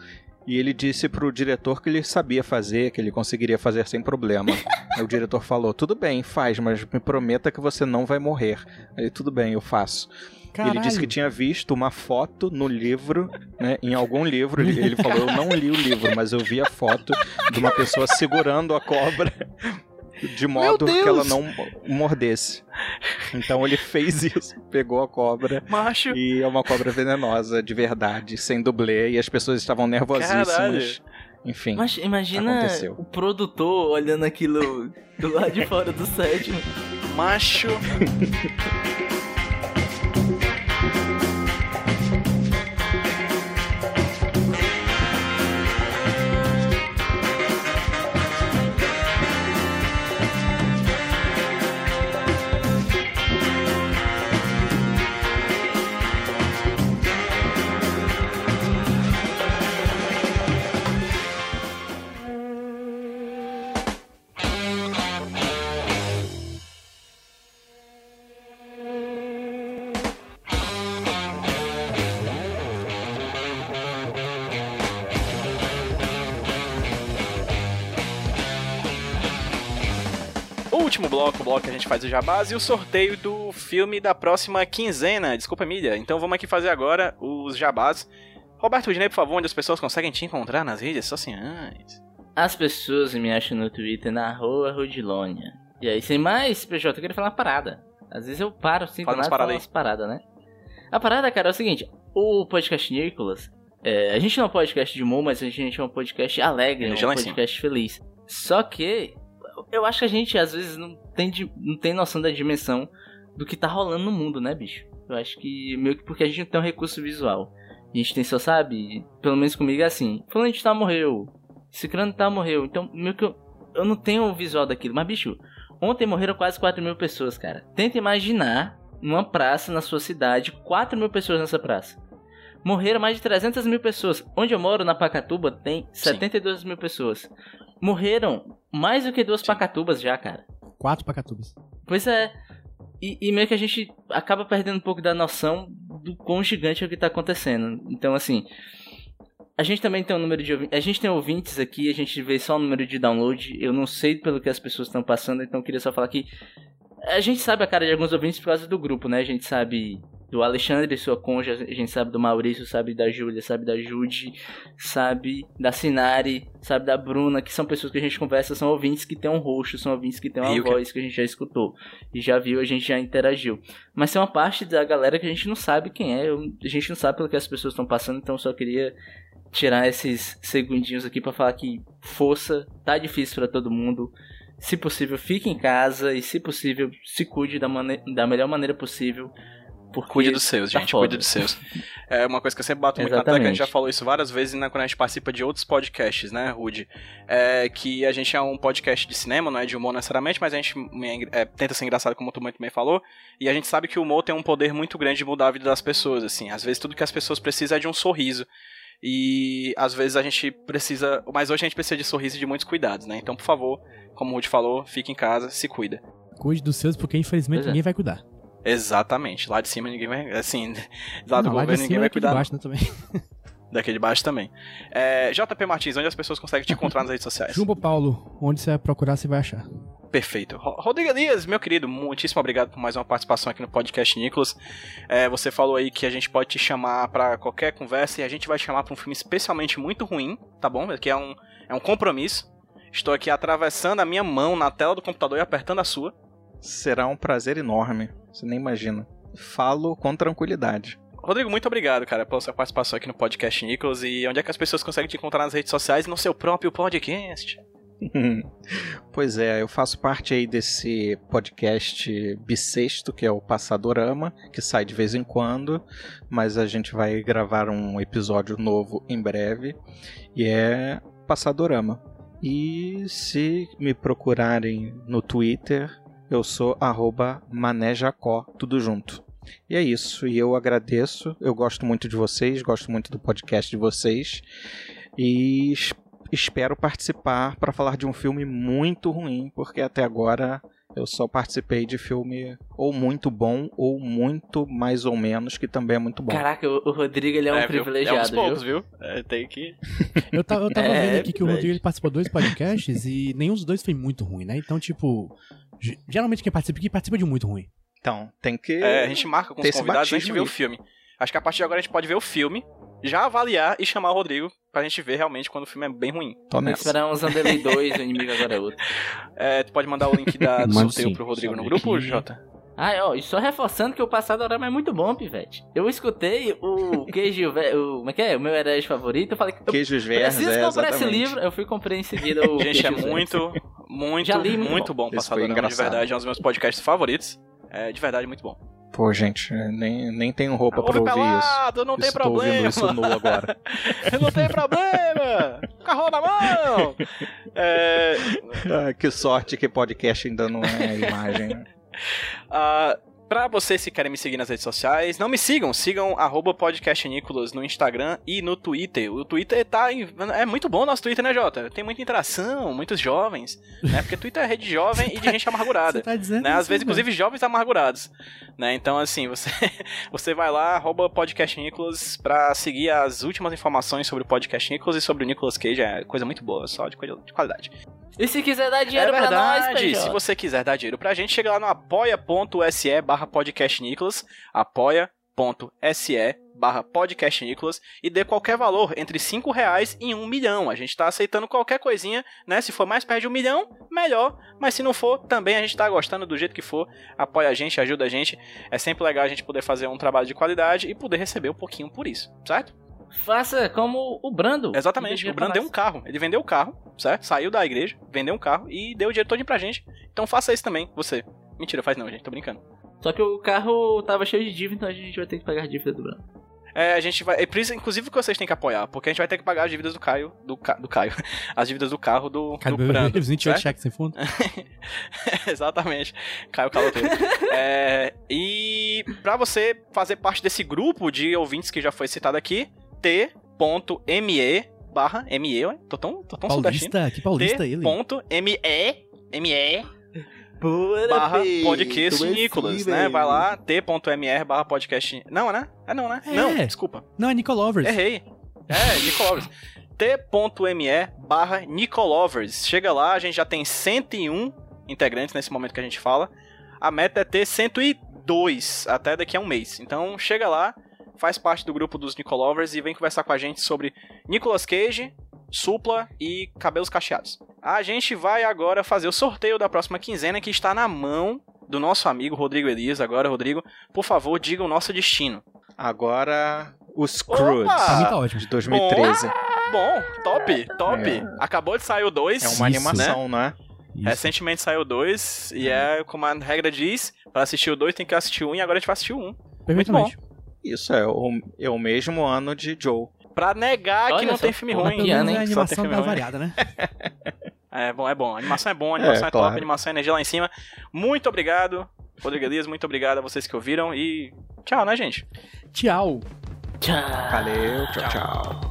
E ele disse pro diretor que ele sabia fazer, que ele conseguiria fazer sem problema. Aí o diretor falou: Tudo bem, faz, mas me prometa que você não vai morrer. Aí, tudo bem, eu faço. E Ele disse que tinha visto uma foto no livro, né? Em algum livro. Ele, ele falou: Eu não li o livro, mas eu vi a foto de uma pessoa segurando a cobra de modo que ela não mordesse. Então ele fez isso, pegou a cobra Macho. e é uma cobra venenosa, de verdade, sem dublê, e as pessoas estavam nervosíssimas. Caralho. Enfim. Mas imagina Aconteceu. o produtor olhando aquilo do lado de fora do set. Macho. bloco, o bloco que a gente faz o jabás e o sorteio do filme da próxima quinzena. Desculpa, mídia. Então vamos aqui fazer agora os jabás. Roberto Dinei, por favor, onde as pessoas conseguem te encontrar nas redes sociais. As pessoas me acham no Twitter na rua Rodilônia. E aí, sem mais, PJ, eu queria falar uma parada. Às vezes eu paro assim, Fala do umas paradas paradas, né? A parada, cara, é o seguinte. O podcast Nicolas, é, a gente não é um podcast de humor, mas a gente é um podcast alegre, um podcast feliz. Só que eu acho que a gente às vezes não tem, não tem noção da dimensão do que tá rolando no mundo, né, bicho? Eu acho que meio que porque a gente não tem um recurso visual. A gente tem só, sabe? Pelo menos comigo é assim. Fulano de tá morreu. Ciclano tá morreu. Então, meio que eu, eu não tenho o visual daquilo. Mas, bicho, ontem morreram quase 4 mil pessoas, cara. Tenta imaginar numa praça na sua cidade, 4 mil pessoas nessa praça. Morreram mais de 300 mil pessoas. Onde eu moro, na Pacatuba, tem 72 mil pessoas. Morreram mais do que duas Pacatubas já, cara. Quatro pacatubas. Pois é. E, e meio que a gente acaba perdendo um pouco da noção do quão gigante é o que tá acontecendo. Então, assim. A gente também tem um número de ouvintes. A gente tem ouvintes aqui, a gente vê só o número de download. Eu não sei pelo que as pessoas estão passando, então eu queria só falar que. A gente sabe a cara de alguns ouvintes por causa do grupo, né? A gente sabe do Alexandre, sua conja, a gente sabe do Maurício, sabe da Júlia, sabe da Jude, sabe da Sinari, sabe da Bruna, que são pessoas que a gente conversa, são ouvintes que tem um rosto, são ouvintes que tem uma E voz que a gente já escutou e já viu, a gente já interagiu. Mas tem uma parte da galera que a gente não sabe quem é, a gente não sabe pelo que as pessoas estão passando, então eu só queria tirar esses segundinhos aqui pra falar que força, tá difícil pra todo mundo. Se possível, fique em casa e, se possível, se cuide da, da melhor maneira possível. Porque Cuide dos seus, tá gente. foda. Cuide dos seus. É uma coisa que eu sempre bato muito na tecla, a gente Exatamente. já falou isso várias vezes né, quando a gente participa de outros podcasts, né, Rude? É que a gente é um podcast de cinema, não é de humor necessariamente, mas a gente é, tenta ser engraçado, como tu muito bem falou, e a gente sabe que o humor tem um poder muito grande de mudar a vida das pessoas, assim. Às vezes tudo que as pessoas precisam é de um sorriso. E às vezes a gente precisa. Mas hoje a gente precisa de sorriso e de muitos cuidados, né? Então, por favor, como o Rude falou, fique em casa, se cuida. Cuide dos seus, porque infelizmente é. ninguém vai cuidar. Exatamente. Lá de cima ninguém vai. Assim, lá do Não, lá de governo cima ninguém é vai de cuidar. não. baixo, né, também. Daqui de baixo também. É, JP Martins, onde as pessoas conseguem te encontrar nas redes sociais? Jumbo Paulo, onde você vai procurar, você vai achar. Perfeito. Ro- Rodrigo Elias, meu querido, muitíssimo obrigado por mais uma participação aqui no podcast Nicolas. É, você falou aí que a gente pode te chamar pra qualquer conversa e a gente vai te chamar pra um filme especialmente muito ruim, tá bom? Que é um, é um compromisso. Estou aqui atravessando a minha mão na tela do computador e apertando a sua. Será um prazer enorme. Você nem imagina. Falo com tranquilidade. Rodrigo, muito obrigado, cara, pela sua participação aqui no podcast Nicolas. E onde é que as pessoas conseguem te encontrar nas redes sociais e no seu próprio podcast? pois é, eu faço parte aí desse podcast bissexto, que é o Passadorama, que sai de vez em quando, mas a gente vai gravar um episódio novo em breve, e é Passadorama. E se me procurarem no Twitter, eu sou arroba manejacó, tudo junto. E é isso, e eu agradeço, eu gosto muito de vocês, gosto muito do podcast de vocês, e es- espero participar para falar de um filme muito ruim, porque até agora eu só participei de filme ou muito bom ou muito mais ou menos, que também é muito bom. Caraca, o, Rodrigo ele é um viu? privilegiado, É uns poucos, viu? viu? É, tem que. Eu, ta- eu tava É, vendo aqui que o. Rodrigo ele participou de dois podcasts e nenhum dos dois foi muito ruim, né? Então, tipo, geralmente quem participa aqui participa de muito ruim. Então, tem que. É, a gente marca com os convidados e a gente vê o aí. filme. Acho que a partir de agora a gente pode ver o filme, já avaliar e chamar o Rodrigo pra gente ver realmente quando o filme é bem ruim. Tô que nessa. esperar um Zanderlei 2, o inimigo agora é outro. É, tu pode mandar o link da, do sorteio sim. pro Rodrigo no grupo, aqui. Jota? Ah, ó, e só reforçando que o passado Orama é muito bom, Pivete. Eu escutei o queijo, ve- o, como é que é? O meu herói favorito, eu falei que eu Queijos verdes, preciso é, comprar esse exatamente. livro, eu fui comprei em seguida o Gente, é muito, muito, Já li, muito muito bom, Esse Passadorama, foi de verdade. É um dos meus podcasts favoritos. É de verdade muito bom. Pô, gente, nem, nem tenho roupa pra ouvir isso. pelado, não tem Estou ouvindo problema. isso nu agora. não tem problema. Carro na mão. É, Ah, que sorte que podcast ainda não é imagem. né? Ah, pra vocês que querem me seguir nas redes sociais, não me sigam, sigam arroba podcastnicolas no Instagram e no Twitter. O Twitter tá. em- É muito bom o nosso Twitter, né, Jota? Tem muita interação, muitos jovens, né? Porque Twitter é rede jovem e de gente amargurada. Você tá dizendo Né? Às isso, vezes, velho. inclusive, jovens amargurados. Né? Então, assim, você, você vai lá, arroba podcast Nicolas, pra seguir as últimas informações sobre o podcast Nicolas e sobre o Nicolas Cage. É coisa muito boa, só de, coisa- de qualidade. E se quiser dar É dinheiro pra nós, verdade. PJ? Se você quiser dar dinheiro pra gente, chega lá no apoia.se barra podcastnicolas, apoia.se barra podcastnicolas e dê qualquer valor entre 5 reais e 1 milhão. A gente tá aceitando qualquer coisinha, né? Se for mais perto de um milhão, melhor. Mas se não for, também a gente tá gostando do jeito que for. Apoia a gente, ajuda a gente. É sempre legal a gente poder fazer um trabalho de qualidade e poder receber um pouquinho por isso, certo? Faça como o Brando. Exatamente. O Brando deu um carro. Ele vendeu o carro, certo? Saiu da igreja, vendeu um carro e deu o dinheiro todo pra gente. Então faça isso também, você. Mentira, faz não, gente. Tô brincando. Só que o carro tava cheio de dívida, então a gente vai ter que pagar a dívida do Bruno. É, a gente vai. É por isso, inclusive, que vocês têm que apoiar, porque a gente vai ter que pagar as dívidas do Caio. Do, Ca- do Caio. As dívidas do carro do, Cara, do Brando. os 28 certo? cheques sem fundo. Exatamente. Caio Caloteiro. é, e pra você fazer parte desse grupo de ouvintes que já foi citado aqui, t.me barra ME, ué, tô tão, tô tão sudestino. Paulista, que paulista ele. T.me ME barra podcast Nicolas, né? Vai lá, t.me barra podcast. Não, né? É não, né? É. Não, desculpa. Não, é Nicolovers. Errei. É, Nicolovers. t.me barra Nicolovers. Chega lá, a gente já tem 101 integrantes nesse momento que a gente fala. A meta é ter 102 até daqui a um mês. Então chega lá, faz parte do grupo dos Nicolovers e vem conversar com a gente sobre Nicolas Cage, Supla e cabelos cacheados. A gente vai agora fazer o sorteio da próxima quinzena que está na mão do nosso amigo Rodrigo Elias. Agora, Rodrigo, por favor, diga o nosso destino. Agora, o Scrooge Opa! Pra mim tá ótimo. de 2013. Bom, top, top. É. Acabou de sair o 2. É uma Isso, animação, não é? Isso. Recentemente saiu o 2. E é como a regra diz: pra assistir o 2 tem que assistir um e agora a gente vai assistir o 1. Um. Perfeitamente. Isso é o, é o mesmo ano de Joe. Pra negar que Olha não só, tem filme ruim. pelo piano, menos hein? a Só tem animação dá ruim. variada, né? É bom, é bom. A animação é bom, a animação é, É, top, claro. a animação é energia lá em cima. Muito obrigado, Rodrigo Elias. Muito obrigado a vocês que ouviram. E tchau, né, gente? Tchau. Tchau. Valeu, tchau, tchau.